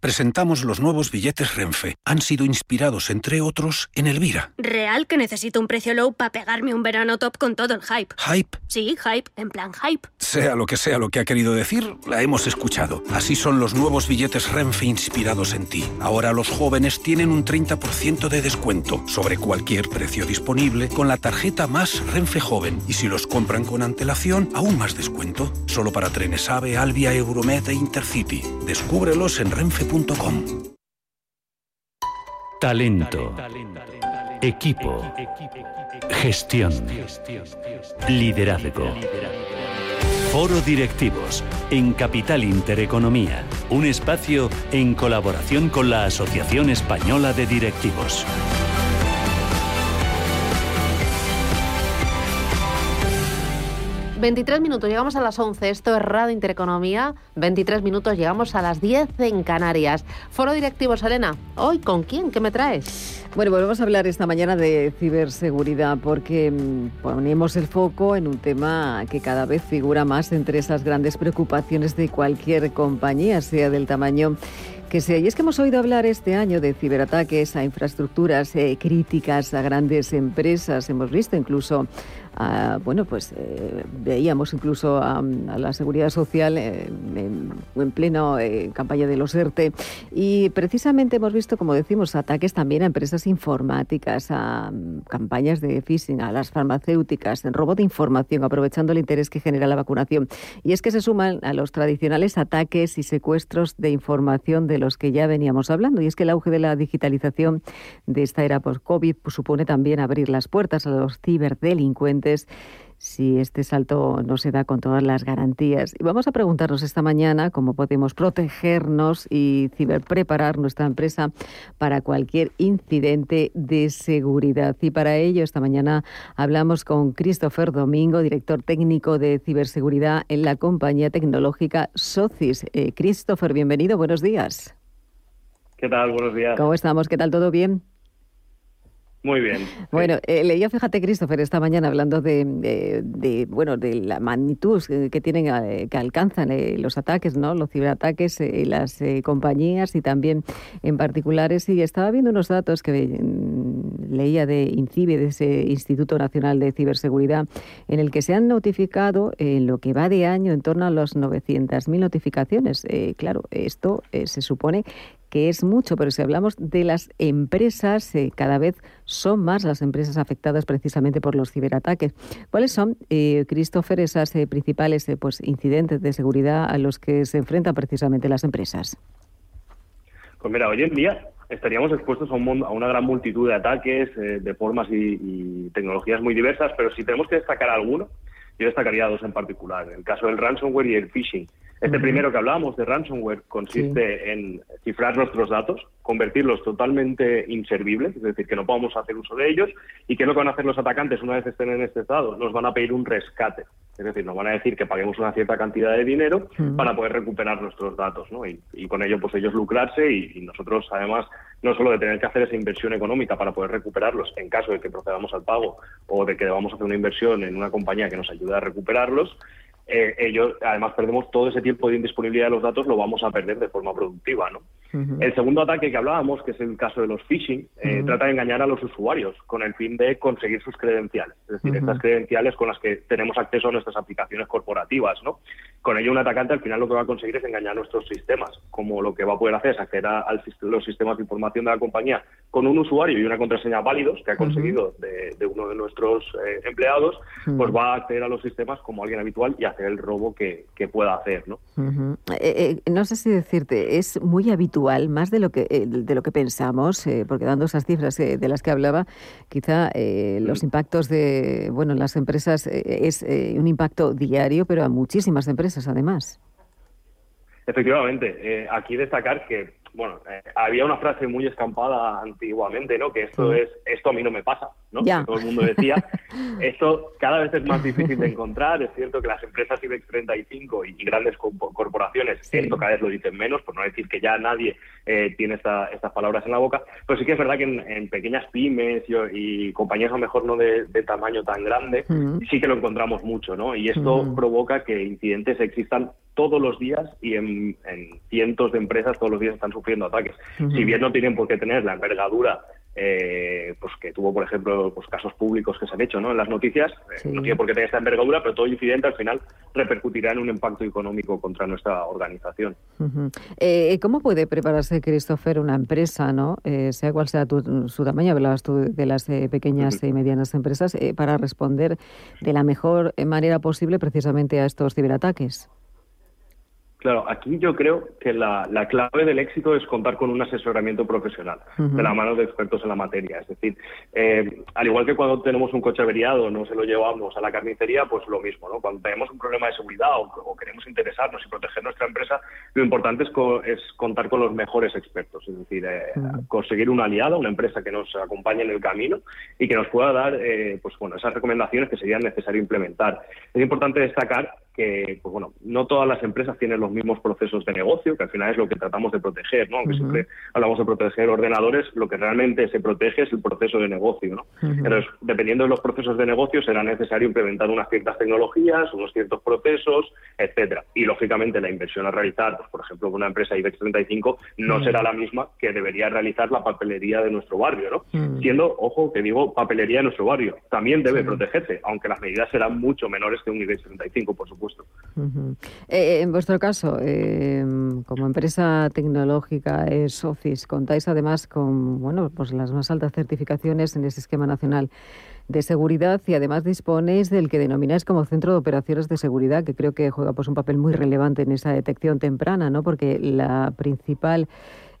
Presentamos los nuevos billetes Renfe. Han sido inspirados, entre otros, en Elvira. ¿Real que necesito un precio low para pegarme un verano top con todo el hype? ¿Hype? Sí, hype, en plan hype. Sea lo que sea lo que ha querido decir, la hemos escuchado. Así son los nuevos billetes Renfe inspirados en ti. Ahora los jóvenes tienen un 30% de descuento sobre cualquier precio disponible con la tarjeta más Renfe Joven. Y si los compran con antelación, aún más descuento. Solo para trenes AVE, Albia, Euromed e Intercity. Descúbrelos en renfe.com. Talento. Equipo. Gestión. Liderazgo. Foro Directivos en Capital Intereconomía, un espacio en colaboración con la Asociación Española de Directivos. 23 minutos, llegamos a las 11. Esto es Radio Intereconomía. 23 minutos, llegamos a las 10 en Canarias. Foro directivo, Selena. ¿Hoy con quién? ¿Qué me traes? Bueno, volvemos a hablar esta mañana de ciberseguridad porque mm, ponemos el foco en un tema que cada vez figura más entre esas grandes preocupaciones de cualquier compañía, sea del tamaño que sea. Y es que hemos oído hablar este año de ciberataques a infraestructuras eh, críticas, a grandes empresas. Hemos visto incluso bueno, pues eh, veíamos incluso a, la Seguridad Social eh, en, en, pleno eh, campaña de los ERTE y precisamente hemos visto, como decimos, ataques también a empresas informáticas, a mm, campañas de phishing, a las farmacéuticas, en robo de información, aprovechando el interés que genera la vacunación. Y es que se suman a los tradicionales ataques y secuestros de información de los que ya veníamos hablando. Y es que el auge de la digitalización de esta era post-COVID pues, supone también abrir las puertas a los ciberdelincuentes si este salto no se da con todas las garantías. Y vamos a preguntarnos esta mañana cómo podemos protegernos y ciberpreparar nuestra empresa para cualquier incidente de seguridad. Y para ello, esta mañana hablamos con Christopher Domingo, director técnico de ciberseguridad en la compañía tecnológica Socis. Eh, Christopher, bienvenido, buenos días. ¿Qué tal? Buenos días. ¿Cómo estamos? ¿Qué tal? ¿Todo bien? Muy bien. Bueno, eh, leía, fíjate, Christopher, esta mañana hablando de, bueno, de la magnitud que tienen, eh, que alcanzan eh, los ataques, ¿no? Los ciberataques, las compañías y también en particulares. Y estaba viendo unos datos que mm, leía de INCIBE, de ese Instituto Nacional de Ciberseguridad, en el que se han notificado en lo que va de año en torno a las 900.000 notificaciones. claro, esto se supone que es mucho, pero si hablamos de las empresas, eh, cada vez son más las empresas afectadas precisamente por los ciberataques. ¿Cuáles son, eh, Christopher, esas eh, principales eh, pues, incidentes de seguridad a los que se enfrentan precisamente las empresas? Pues mira, hoy en día estaríamos expuestos a, un, a una gran multitud de ataques, de formas y, y tecnologías muy diversas, pero si tenemos que destacar alguno, yo destacaría dos en particular, el caso del ransomware y el phishing. Este primero que hablábamos de ransomware consiste en cifrar nuestros datos, convertirlos totalmente inservibles, es decir, que no podamos hacer uso de ellos. ¿Y qué es lo que van a hacer los atacantes una vez estén en este estado? Nos van a pedir un rescate. Es decir, nos van a decir que paguemos una cierta cantidad de dinero para poder recuperar nuestros datos, ¿no? Y, con ello, pues ellos lucrarse y, nosotros, además, no solo de tener que hacer esa inversión económica para poder recuperarlos en caso de que procedamos al pago o de que debamos hacer una inversión en una compañía que nos ayude a recuperarlos, eh, ellos, además, perdemos todo ese tiempo de indisponibilidad de los datos, lo vamos a perder de forma productiva, ¿no? El segundo ataque que hablábamos, que es el caso de los phishing, eh, trata de engañar a los usuarios con el fin de conseguir sus credenciales, es decir, estas credenciales con las que tenemos acceso a nuestras aplicaciones corporativas, ¿no? Con ello un atacante al final lo que va a conseguir es engañar nuestros sistemas, como lo que va a poder hacer es acceder a, los sistemas de información de la compañía con un usuario y una contraseña válidos que ha conseguido de, uno de nuestros eh, empleados, pues va a acceder a los sistemas como alguien habitual y hacer el robo que, pueda hacer, ¿no? no sé si decirte, es muy habitual más de lo que, eh, de lo que pensamos, eh, porque dando esas cifras eh, de las que hablaba, quizá los impactos de bueno las empresas es un impacto diario, pero a muchísimas empresas además. Efectivamente, aquí destacar que bueno, eh, había una frase muy escampada antiguamente, ¿no? Que esto es, esto a mí no me pasa, ¿no? todo el mundo decía. esto cada vez es más difícil de encontrar. Es cierto que las empresas IBEX 35 y, grandes corporaciones esto cada vez lo dicen menos, por no decir que ya nadie eh, tiene estas palabras en la boca. Pero sí que es verdad que en, pequeñas pymes y, compañías a lo mejor no de, tamaño tan grande, sí que lo encontramos mucho, ¿no? Y esto provoca que incidentes existan todos los días y en, cientos de empresas todos los días están sufriendo ataques. Si bien no tienen por qué tener la envergadura eh, pues que tuvo, por ejemplo, pues casos públicos que se han hecho ¿no? en las noticias, eh, no tiene por qué tener esta envergadura, pero todo incidente al final repercutirá en un impacto económico contra nuestra organización. Eh, ¿Cómo puede prepararse, Christopher, una empresa, ¿no? sea cual sea su tamaño, hablabas tú de las pequeñas y medianas empresas, para responder de la mejor manera posible precisamente a estos ciberataques? Claro, aquí yo creo que la, clave del éxito es contar con un asesoramiento profesional, de la mano de expertos en la materia. Es decir, eh, al igual que cuando tenemos un coche averiado, no se lo llevamos a la carnicería, pues lo mismo, ¿no? Cuando tenemos un problema de seguridad o, queremos interesarnos y proteger nuestra empresa, lo importante es, contar con los mejores expertos, es decir, eh, conseguir una aliada, una empresa que nos acompañe en el camino y que nos pueda dar, eh, pues bueno, esas recomendaciones que serían necesario implementar. Es importante destacar que, pues bueno, no todas las empresas tienen los mismos procesos de negocio, que al final es lo que tratamos de proteger, ¿no? Aunque siempre hablamos de proteger ordenadores, lo que realmente se protege es el proceso de negocio, ¿no? Entonces, dependiendo de los procesos de negocio, será necesario implementar unas ciertas tecnologías, unos ciertos procesos, etcétera. Y, lógicamente, la inversión a realizar, pues, por ejemplo, con una empresa IBEX 35, no será la misma que debería realizar la papelería de nuestro barrio, ¿no? Siendo, ojo, que digo papelería de nuestro barrio, también debe protegerse, aunque las medidas serán mucho menores que un IBEX 35, por supuesto. Eh, en vuestro caso, em, como empresa tecnológica Socis, contáis además con bueno, pues las más altas certificaciones en ese esquema nacional de seguridad y además disponéis del que denomináis como centro de operaciones de seguridad, que creo que juega pues un papel muy relevante en esa detección temprana, ¿no? Porque la principal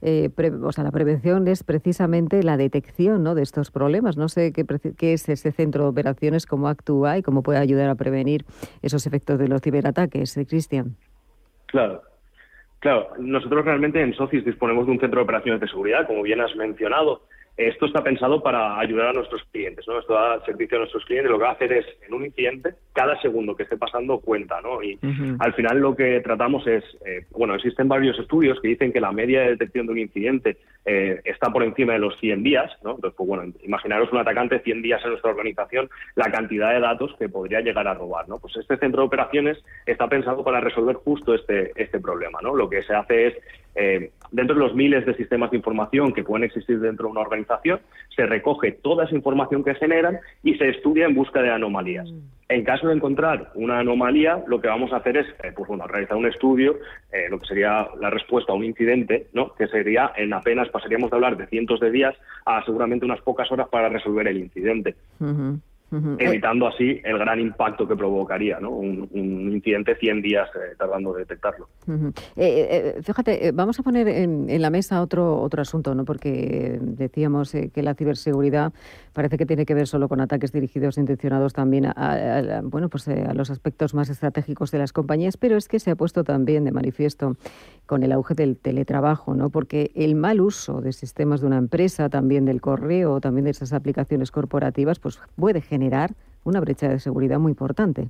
eh, o sea, la prevención es precisamente la detección ¿no? de estos problemas. No sé qué, qué, es ese centro de operaciones, cómo actúa y cómo puede ayudar a prevenir esos efectos de los ciberataques, eh, Cristian. Claro. Claro, nosotros realmente en SOCIS disponemos de un centro de operaciones de seguridad, como bien has mencionado, esto está pensado para ayudar a nuestros clientes, ¿no? Esto da servicio a nuestros clientes. Lo que va a hacer es, en un incidente, cada segundo que esté pasando cuenta, ¿no? Y al final lo que tratamos es, eh, bueno, existen varios estudios que dicen que la media de detección de un incidente eh, está por encima de los 100 días, ¿no? Entonces, pues bueno, imaginaros un atacante 100 días en nuestra organización, la cantidad de datos que podría llegar a robar, ¿no? Pues este centro de operaciones está pensado para resolver justo este, este problema, ¿no? Lo que se hace es eh, dentro de los miles de sistemas de información que pueden existir dentro de una organización, se recoge toda esa información que generan y se estudia en busca de anomalías. Mm. En caso de encontrar una anomalía, lo que vamos a hacer es eh, pues bueno, realizar un estudio, eh, lo que sería la respuesta a un incidente, ¿no? que sería en apenas, pasaríamos de hablar de cientos de días a seguramente unas pocas horas para resolver el incidente. Evitando así el gran impacto que provocaría ¿no? un, incidente 100 días eh, tardando de detectarlo. Eh, fíjate, vamos a poner en, la mesa otro, otro asunto, ¿no? porque decíamos que la ciberseguridad parece que tiene que ver solo con ataques dirigidos e intencionados también a, bueno, pues, a los aspectos más estratégicos de las compañías, pero es que se ha puesto también de manifiesto con el auge del teletrabajo, ¿no? porque el mal uso de sistemas de una empresa, también del correo, también de esas aplicaciones corporativas, pues puede generar una brecha de seguridad muy importante.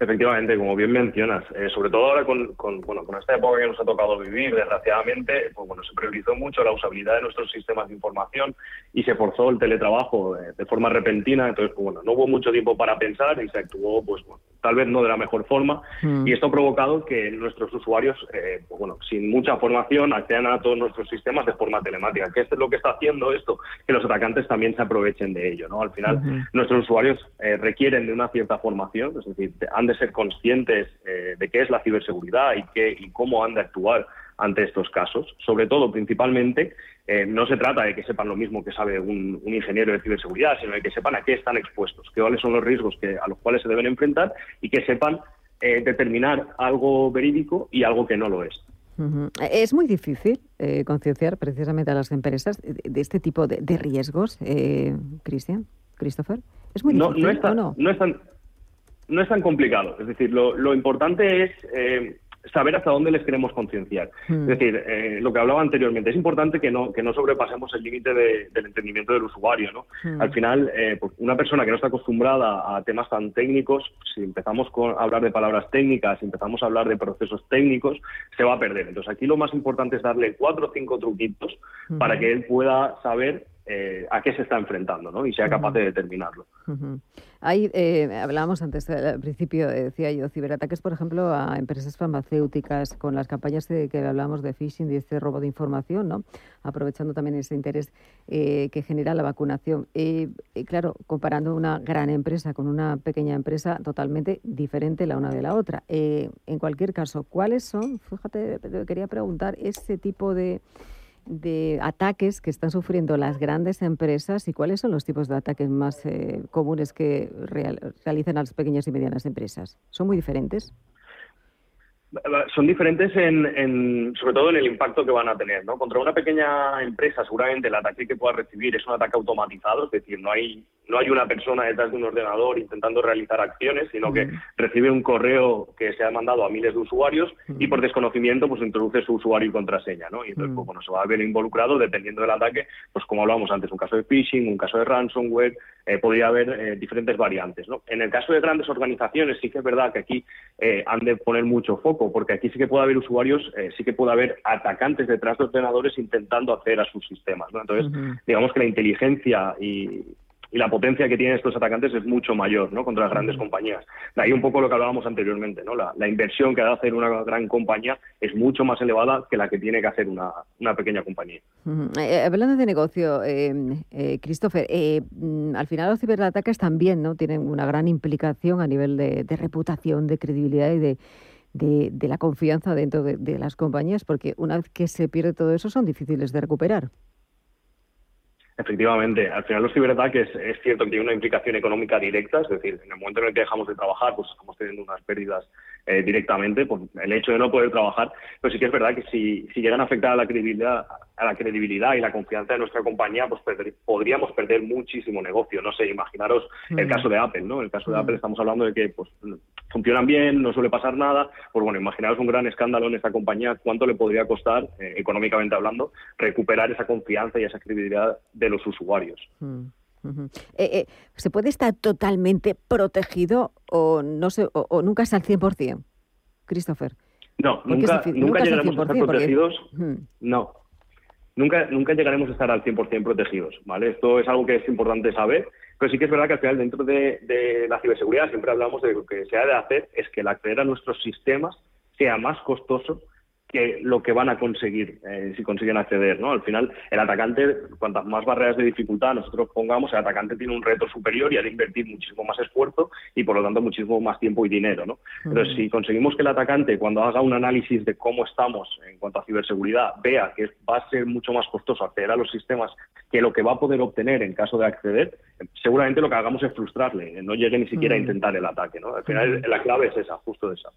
Efectivamente, como bien mencionas, eh, sobre todo ahora con, bueno, con esta época que nos ha tocado vivir, desgraciadamente, pues bueno, se priorizó mucho la usabilidad de nuestros sistemas de información y se forzó el teletrabajo eh, de forma repentina, entonces, pues bueno, no hubo mucho tiempo para pensar y se actuó, pues bueno, tal vez no de la mejor forma, mm. y esto ha provocado que nuestros usuarios, eh, pues bueno, sin mucha formación, accedan a todos nuestros sistemas de forma telemática. ¿Qué es lo que está haciendo esto? Que los atacantes también se aprovechen de ello, ¿no? Al final, nuestros usuarios eh, requieren de una cierta formación, es decir, han de ser conscientes eh, de qué es la ciberseguridad y, qué, y cómo han de actuar ante estos casos. Sobre todo, principalmente, eh, no se trata de que sepan lo mismo que sabe un, ingeniero de ciberseguridad, sino de que sepan a qué están expuestos, qué cuáles son los riesgos que, a los cuales se deben enfrentar y que sepan eh, determinar algo verídico y algo que no lo es. Es muy difícil eh, concienciar precisamente a las empresas de, este tipo de, riesgos, Cristian, Christopher. Es muy difícil. No, es tan, no? es tan, no es tan complicado. Es decir, lo, lo importante es saber hasta dónde les queremos concienciar. Hmm. Es decir, eh, lo que hablaba anteriormente, es importante que no, que no sobrepasemos el límite del entendimiento del usuario. ¿no? Hmm. Al final, eh, pues una persona que no está acostumbrada a temas tan técnicos, si empezamos a hablar de palabras técnicas, si empezamos a hablar de procesos técnicos, se va a perder. Entonces, aquí lo más importante es darle cuatro o cinco truquitos hmm. para que él pueda saber eh, a qué se está enfrentando ¿no? y sea capaz de determinarlo. Hay, eh, hablábamos antes, al principio, decía yo, ciberataques, por ejemplo, a empresas farmacéuticas con las campañas de, que hablábamos de phishing y este robo de información, ¿no? aprovechando también ese interés eh, que genera la vacunación. Y claro, comparando una gran empresa con una pequeña empresa totalmente diferente la una de la otra. en cualquier caso, ¿cuáles son, fíjate, quería preguntar, ese tipo de de ataques que están sufriendo las grandes empresas y cuáles son los tipos de ataques más eh, comunes que realizan las pequeñas y medianas empresas? ¿Son muy diferentes? son diferentes en, sobre todo en el impacto que van a tener. ¿no? Contra una pequeña empresa, seguramente el ataque que pueda recibir es un ataque automatizado, es decir, no hay, no hay una persona detrás de un ordenador intentando realizar acciones, sino que recibe un correo que se ha mandado a miles de usuarios y por desconocimiento pues introduce su usuario y contraseña. ¿no? Y entonces, pues, bueno, se va a ver involucrado, dependiendo del ataque, pues como hablábamos antes, un caso de phishing, un caso de ransomware, eh, podría haber eh, diferentes variantes. ¿no? En el caso de grandes organizaciones, sí que es verdad que aquí eh, han de poner mucho foco, porque aquí sí que puede haber usuarios, sí que puede haber atacantes detrás de ordenadores intentando acceder a sus sistemas. ¿no? Entonces, digamos que la inteligencia y, y la potencia que tienen estos atacantes es mucho mayor ¿no? contra las grandes compañías. De ahí un poco lo que hablábamos anteriormente, ¿no? la, inversión que ha de hacer una gran compañía es mucho más elevada que la que tiene que hacer una, pequeña compañía. Eh, eh, hablando de negocio, eh, eh Christopher, mm, al final los ciberataques también ¿no? tienen una gran implicación a nivel de, reputación, de credibilidad y de... De, la confianza dentro de las compañías, porque una vez que se pierde todo eso son difíciles de recuperar. Efectivamente, al final los ciberataques es cierto que tienen una implicación económica directa, es decir, en el momento en el que dejamos de trabajar, pues estamos teniendo unas pérdidas eh, directamente por el hecho de no poder trabajar, pero sí que es verdad que si, si llegan a afectar a la credibilidad, a la credibilidad y la confianza de nuestra compañía, pues podríamos perder muchísimo negocio. No sé, imaginaros el mm. caso de Apple, ¿no? El caso de mm. Apple estamos hablando de que pues funcionan bien, no suele pasar nada. Pues bueno, imaginaros un gran escándalo en esta compañía, cuánto le podría costar, eh, económicamente hablando, recuperar esa confianza y esa credibilidad de los usuarios. Mm. Eh, ¿Se puede estar totalmente protegido o, no se, o, nunca es al 100%? Christopher. No, nunca, nunca, llegaremos a estar protegidos. No, nunca, nunca llegaremos a estar al 100% protegidos, ¿vale? Esto es algo que es importante saber, pero sí que es verdad que al final dentro de, la ciberseguridad siempre hablamos de lo que se ha de hacer es que el acceder a nuestros sistemas sea más costoso que lo que van a conseguir eh, si consiguen acceder, ¿no? Al final, el atacante, cuantas más barreras de dificultad nosotros pongamos, el atacante tiene un reto superior y ha de invertir muchísimo más esfuerzo y, por lo tanto, muchísimo más tiempo y dinero, ¿no? Entonces, si conseguimos que el atacante, cuando haga un análisis de cómo estamos en cuanto a ciberseguridad, vea que va a ser mucho más costoso acceder a los sistemas que lo que va a poder obtener en caso de acceder, seguramente lo que hagamos es frustrarle, no llegue ni siquiera a intentar el ataque, ¿no? Al final, la clave es esa, justo esa.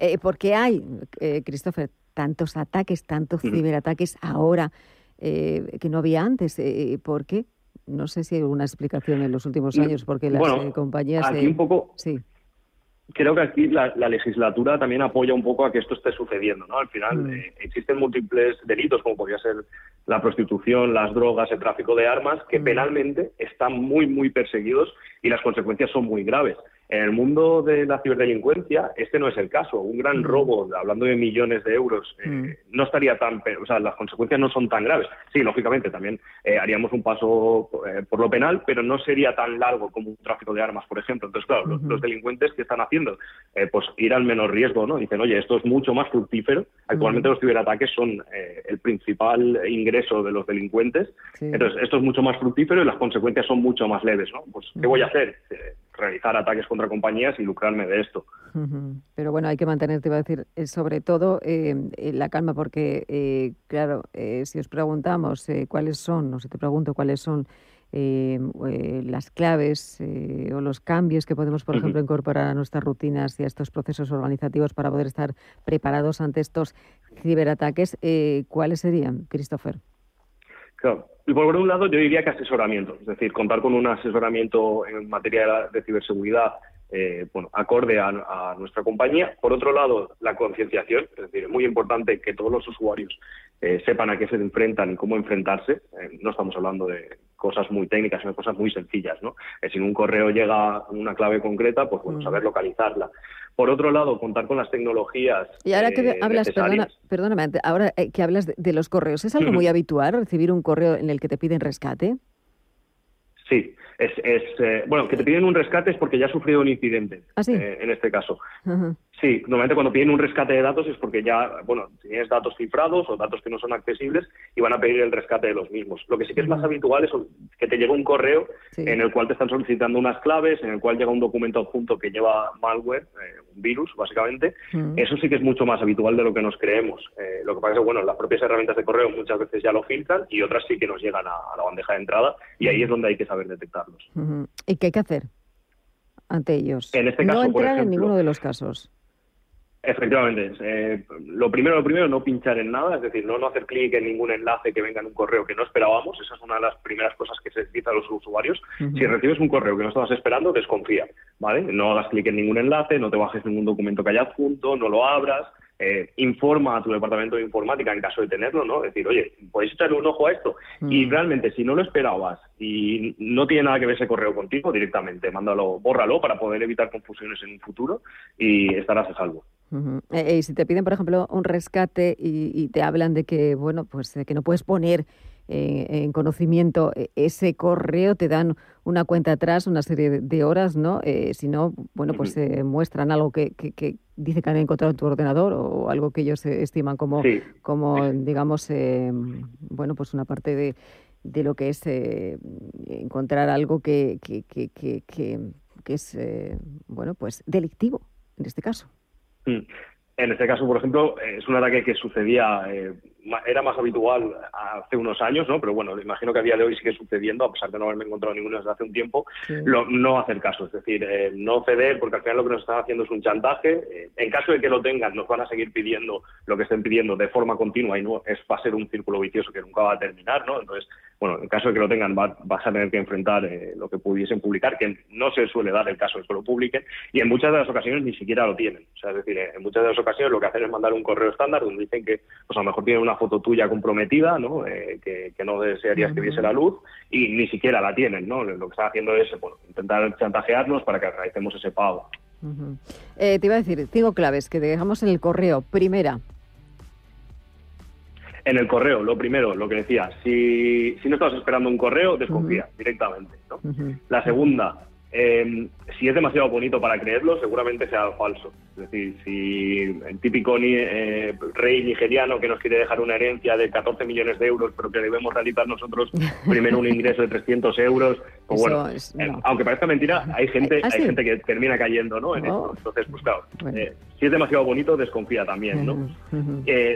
Eh, ¿Por qué hay, eh, Christopher, tantos ataques, tantos ciberataques ahora eh, que no había antes. Eh, ¿Por qué? No sé si hay alguna explicación en los últimos mm, años, porque las bueno, compañías... Aquí un poco... Sí creo que aquí la, legislatura también apoya un poco a que esto esté sucediendo, ¿no? Al final mm. existen múltiples delitos, como podría ser la prostitución, las drogas, el tráfico de armas, que mm. penalmente están muy, muy perseguidos y las consecuencias son muy graves. En el mundo de la ciberdelincuencia, este no es el caso. Un gran mm. robo, hablando de millones de euros, eh, mm. no estaría tan. O sea, las consecuencias no son tan graves. Sí, lógicamente, también eh, haríamos un paso eh, por lo penal, pero no sería tan largo como un tráfico de armas, por ejemplo. Entonces, claro, los, delincuentes que están haciendo, pues ir al menor riesgo, ¿no? Dicen, oye, esto es mucho más fructífero. Actualmente mm. los ciberataques son el principal ingreso de los delincuentes. Entonces, esto es mucho más fructífero y las consecuencias son mucho más leves, ¿no? Pues, ¿qué voy a hacer? Realizar ataques contra compañías y lucrarme de esto. Pero bueno, hay que mantener, te iba a decir, eh, sobre todo eh, la calma, porque, eh, claro, si os preguntamos cuáles son, o si te pregunto cuáles son las claves o los cambios que podemos, por ejemplo, incorporar a nuestras rutinas y a estos procesos organizativos para poder estar preparados ante estos ciberataques, ¿cuáles serían, Christopher? Claro. Y por un lado, yo diría que asesoramiento, es decir, contar con un asesoramiento en materia de ciberseguridad eh, bueno, acorde a, nuestra compañía. Por otro lado, la concienciación, es decir, es muy importante que todos los usuarios eh, sepan a qué se enfrentan y cómo enfrentarse. Eh, no estamos hablando de cosas muy técnicas, sino cosas muy sencillas, ¿no? si en un correo llega una clave concreta, pues bueno, mm. saber localizarla. Por otro lado, contar con las tecnologías. Y ahora que hablas, perdóname, ahora que hablas de, los correos, ¿es algo muy habitual recibir un correo en el que te piden rescate? Sí, es, es eh, bueno, que te piden un rescate es porque ya has sufrido un incidente, ¿Ah, eh, en este caso. Sí, normalmente cuando piden un rescate de datos es porque ya, bueno, tienes datos cifrados o datos que no son accesibles y van a pedir el rescate de los mismos. Lo que sí que es más habitual es que te llegue un correo en el cual te están solicitando unas claves, en el cual llega un documento adjunto que lleva malware, eh, un virus, básicamente. Eso sí que es mucho más habitual de lo que nos creemos. Eh, lo que pasa es que, bueno, las propias herramientas de correo muchas veces ya lo filtran y otras sí que nos llegan a, la bandeja de entrada y ahí es donde hay que saber detectarlos. ¿Y qué hay que hacer ante ellos? En este caso, no entrar en ninguno de los casos. Efectivamente. Eh, lo primero, lo primero, no pinchar en nada, es decir, no, no hacer clic en ningún enlace que venga en un correo que no esperábamos. Esa es una de las primeras cosas que se dice a los usuarios. Si recibes un correo que no estabas esperando, desconfía, ¿vale? No hagas clic en ningún enlace, no te bajes ningún documento que haya adjunto, no lo abras. Eh, informa a tu departamento de informática en caso de tenerlo, ¿no? Decir, oye, podéis echarle un ojo a esto. Y realmente, si no lo esperabas y no tiene nada que ver ese correo contigo, directamente, mándalo, bórralo para poder evitar confusiones en un futuro y estarás a salvo. Eh, y si te piden, por ejemplo, un rescate y, te hablan de que, bueno, pues que no puedes poner eh, en conocimiento e, ese correo, te dan una cuenta atrás, una serie de horas, ¿no? Eh, si no, bueno, pues se muestran algo que, que, dice que han encontrado en tu ordenador o algo que ellos estiman como, como digamos, bueno, pues una parte de, de lo que es encontrar algo que, que, que, que es, bueno, pues delictivo en este caso. Mm. En este caso, por ejemplo, es un ataque que sucedía, eh, era más habitual hace unos años, ¿no? Pero bueno, imagino que a día de hoy sigue sucediendo, a pesar de no haberme encontrado ninguno desde hace un tiempo, no hacer caso, es decir, eh, no ceder, porque al final lo que nos están haciendo es un chantaje. Eh, en caso de que lo tengan, nos van a seguir pidiendo lo que estén pidiendo de forma continua y no es va a ser un círculo vicioso que nunca va a terminar, ¿no? Entonces, bueno, en caso de que lo tengan, vas a tener que enfrentar eh, lo que pudiesen publicar, que no se suele dar el caso de que lo publiquen, y en muchas de las ocasiones ni siquiera lo tienen. O sea, es decir, en muchas de las ocasiones lo que hacen es mandar un correo estándar donde dicen que pues a lo mejor tienen una foto tuya comprometida, ¿no? Eh, que, no desearías que viese la luz, y ni siquiera la tienen, ¿no? Lo que están haciendo es bueno, intentar chantajearnos para que realicemos ese pago. Eh, te iba a decir, cinco claves que dejamos en el correo. Primera, en el correo, lo primero, lo que decía, si, si no estabas esperando un correo, desconfía directamente. La segunda, eh, si es demasiado bonito para creerlo, seguramente sea falso. Es decir, si el típico eh, rey nigeriano que nos quiere dejar una herencia de 14 millones de euros, pero que debemos realizar nosotros primero un ingreso de 300 euros, pues bueno, eh, aunque parezca mentira, hay gente, ¿Ah, hay gente que termina cayendo, ¿no? En oh. Entonces, pues claro, si es demasiado bonito, desconfía también, ¿no?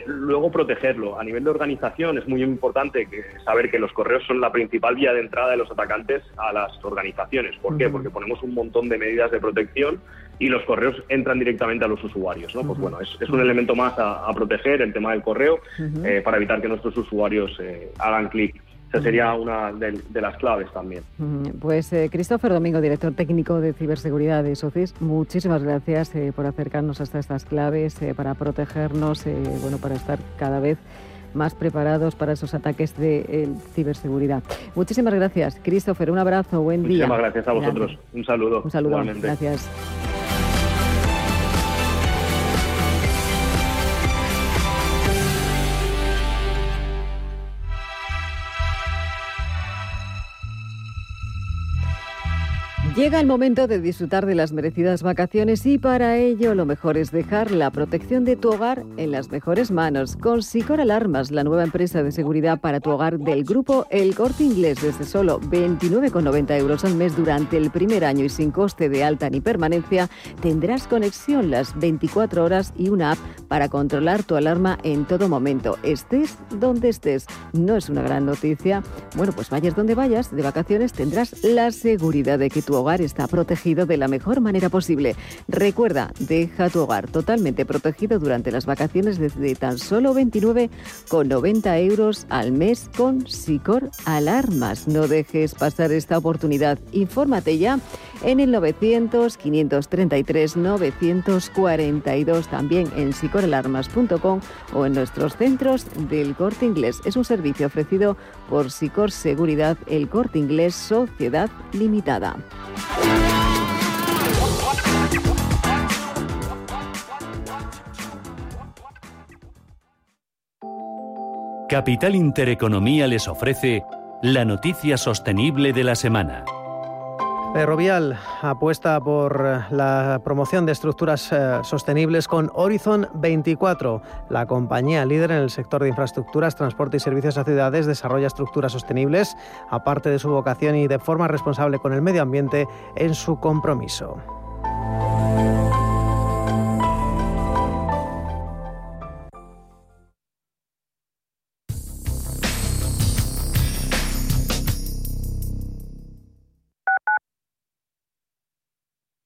luego protegerlo. A nivel de organización es muy importante que, saber que los correos son la principal vía de entrada de los atacantes a las organizaciones. ¿Por qué? Porque ponemos un montón de medidas de protección y los correos entran directamente a los usuarios. ¿no? Pues bueno, es, un elemento más a, proteger el tema del correo eh, para evitar que nuestros usuarios eh, hagan clic. Esa sería una de, las claves también. Pues eh, Christopher Domingo, director técnico de ciberseguridad de SOCIS, muchísimas gracias por acercarnos hasta estas claves, para protegernos, bueno, para estar cada vez más preparados para esos ataques de ciberseguridad. Muchísimas gracias, Christopher. Un abrazo, buen día. Muchísimas gracias a vosotros. Un saludo. Un saludo. Gracias. Llega el momento de disfrutar de las merecidas vacaciones y para ello lo mejor es dejar la protección de tu hogar en las mejores manos. Con Sicor Alarmas, la nueva empresa de seguridad para tu hogar del grupo El Corte Inglés desde solo 29,90 euros al mes durante el primer año y sin coste de alta ni permanencia, tendrás conexión las 24 horas y una app para controlar tu alarma en todo momento, estés donde estés. No es una gran noticia. Bueno, pues vayas donde vayas, de vacaciones tendrás la seguridad de que tu hogar está protegido de la mejor manera posible. Recuerda, deja tu hogar totalmente protegido durante las vacaciones desde tan solo 29,90 euros al mes con Sicor Alarmas. No dejes pasar esta oportunidad. Infórmate ya en el 900 533 942 también en sicoralarmas.com o en nuestros centros del Corte Inglés. Es un servicio ofrecido por Sicor Seguridad, el Corte Inglés Sociedad Limitada. Capital Intereconomía les ofrece la noticia sostenible de la semana. Ferrovial apuesta por la promoción de estructuras eh, sostenibles con Horizon 24. La compañía líder en el sector de infraestructuras, transporte y servicios a ciudades desarrolla estructuras sostenibles, aparte de su vocación y de forma responsable con el medio ambiente en su compromiso.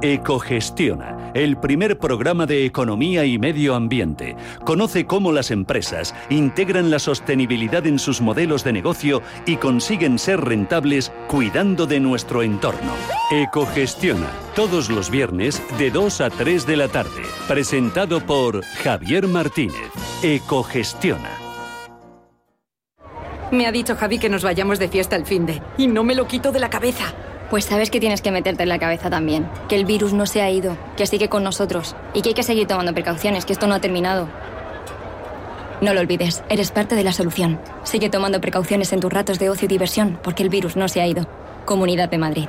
Ecogestiona, el primer programa de economía y medio ambiente. Conoce cómo las empresas integran la sostenibilidad en sus modelos de negocio y consiguen ser rentables cuidando de nuestro entorno. Ecogestiona, todos los viernes de 2 a 3 de la tarde. Presentado por Javier Martínez. Ecogestiona. Me ha dicho Javi que nos vayamos de fiesta el fin de y no me lo quito de la cabeza. Pues sabes que tienes que meterte en la cabeza también. Que el virus no se ha ido, que sigue con nosotros y que hay que seguir tomando precauciones, que esto no ha terminado. No lo olvides, eres parte de la solución. Sigue tomando precauciones en tus ratos de ocio y diversión, porque el virus no se ha ido. Comunidad de Madrid.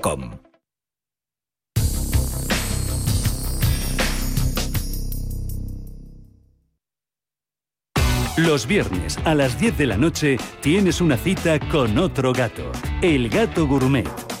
Los viernes a las 10 de la noche tienes una cita con otro gato, el gato gourmet.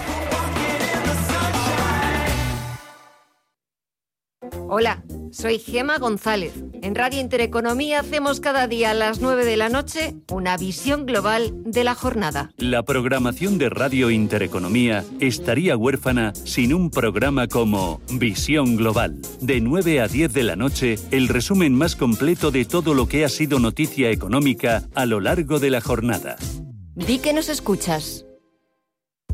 Hola, soy Gema González. En Radio Intereconomía hacemos cada día a las 9 de la noche una visión global de la jornada. La programación de Radio Intereconomía estaría huérfana sin un programa como Visión Global. De 9 a 10 de la noche, el resumen más completo de todo lo que ha sido noticia económica a lo largo de la jornada. Di que nos escuchas.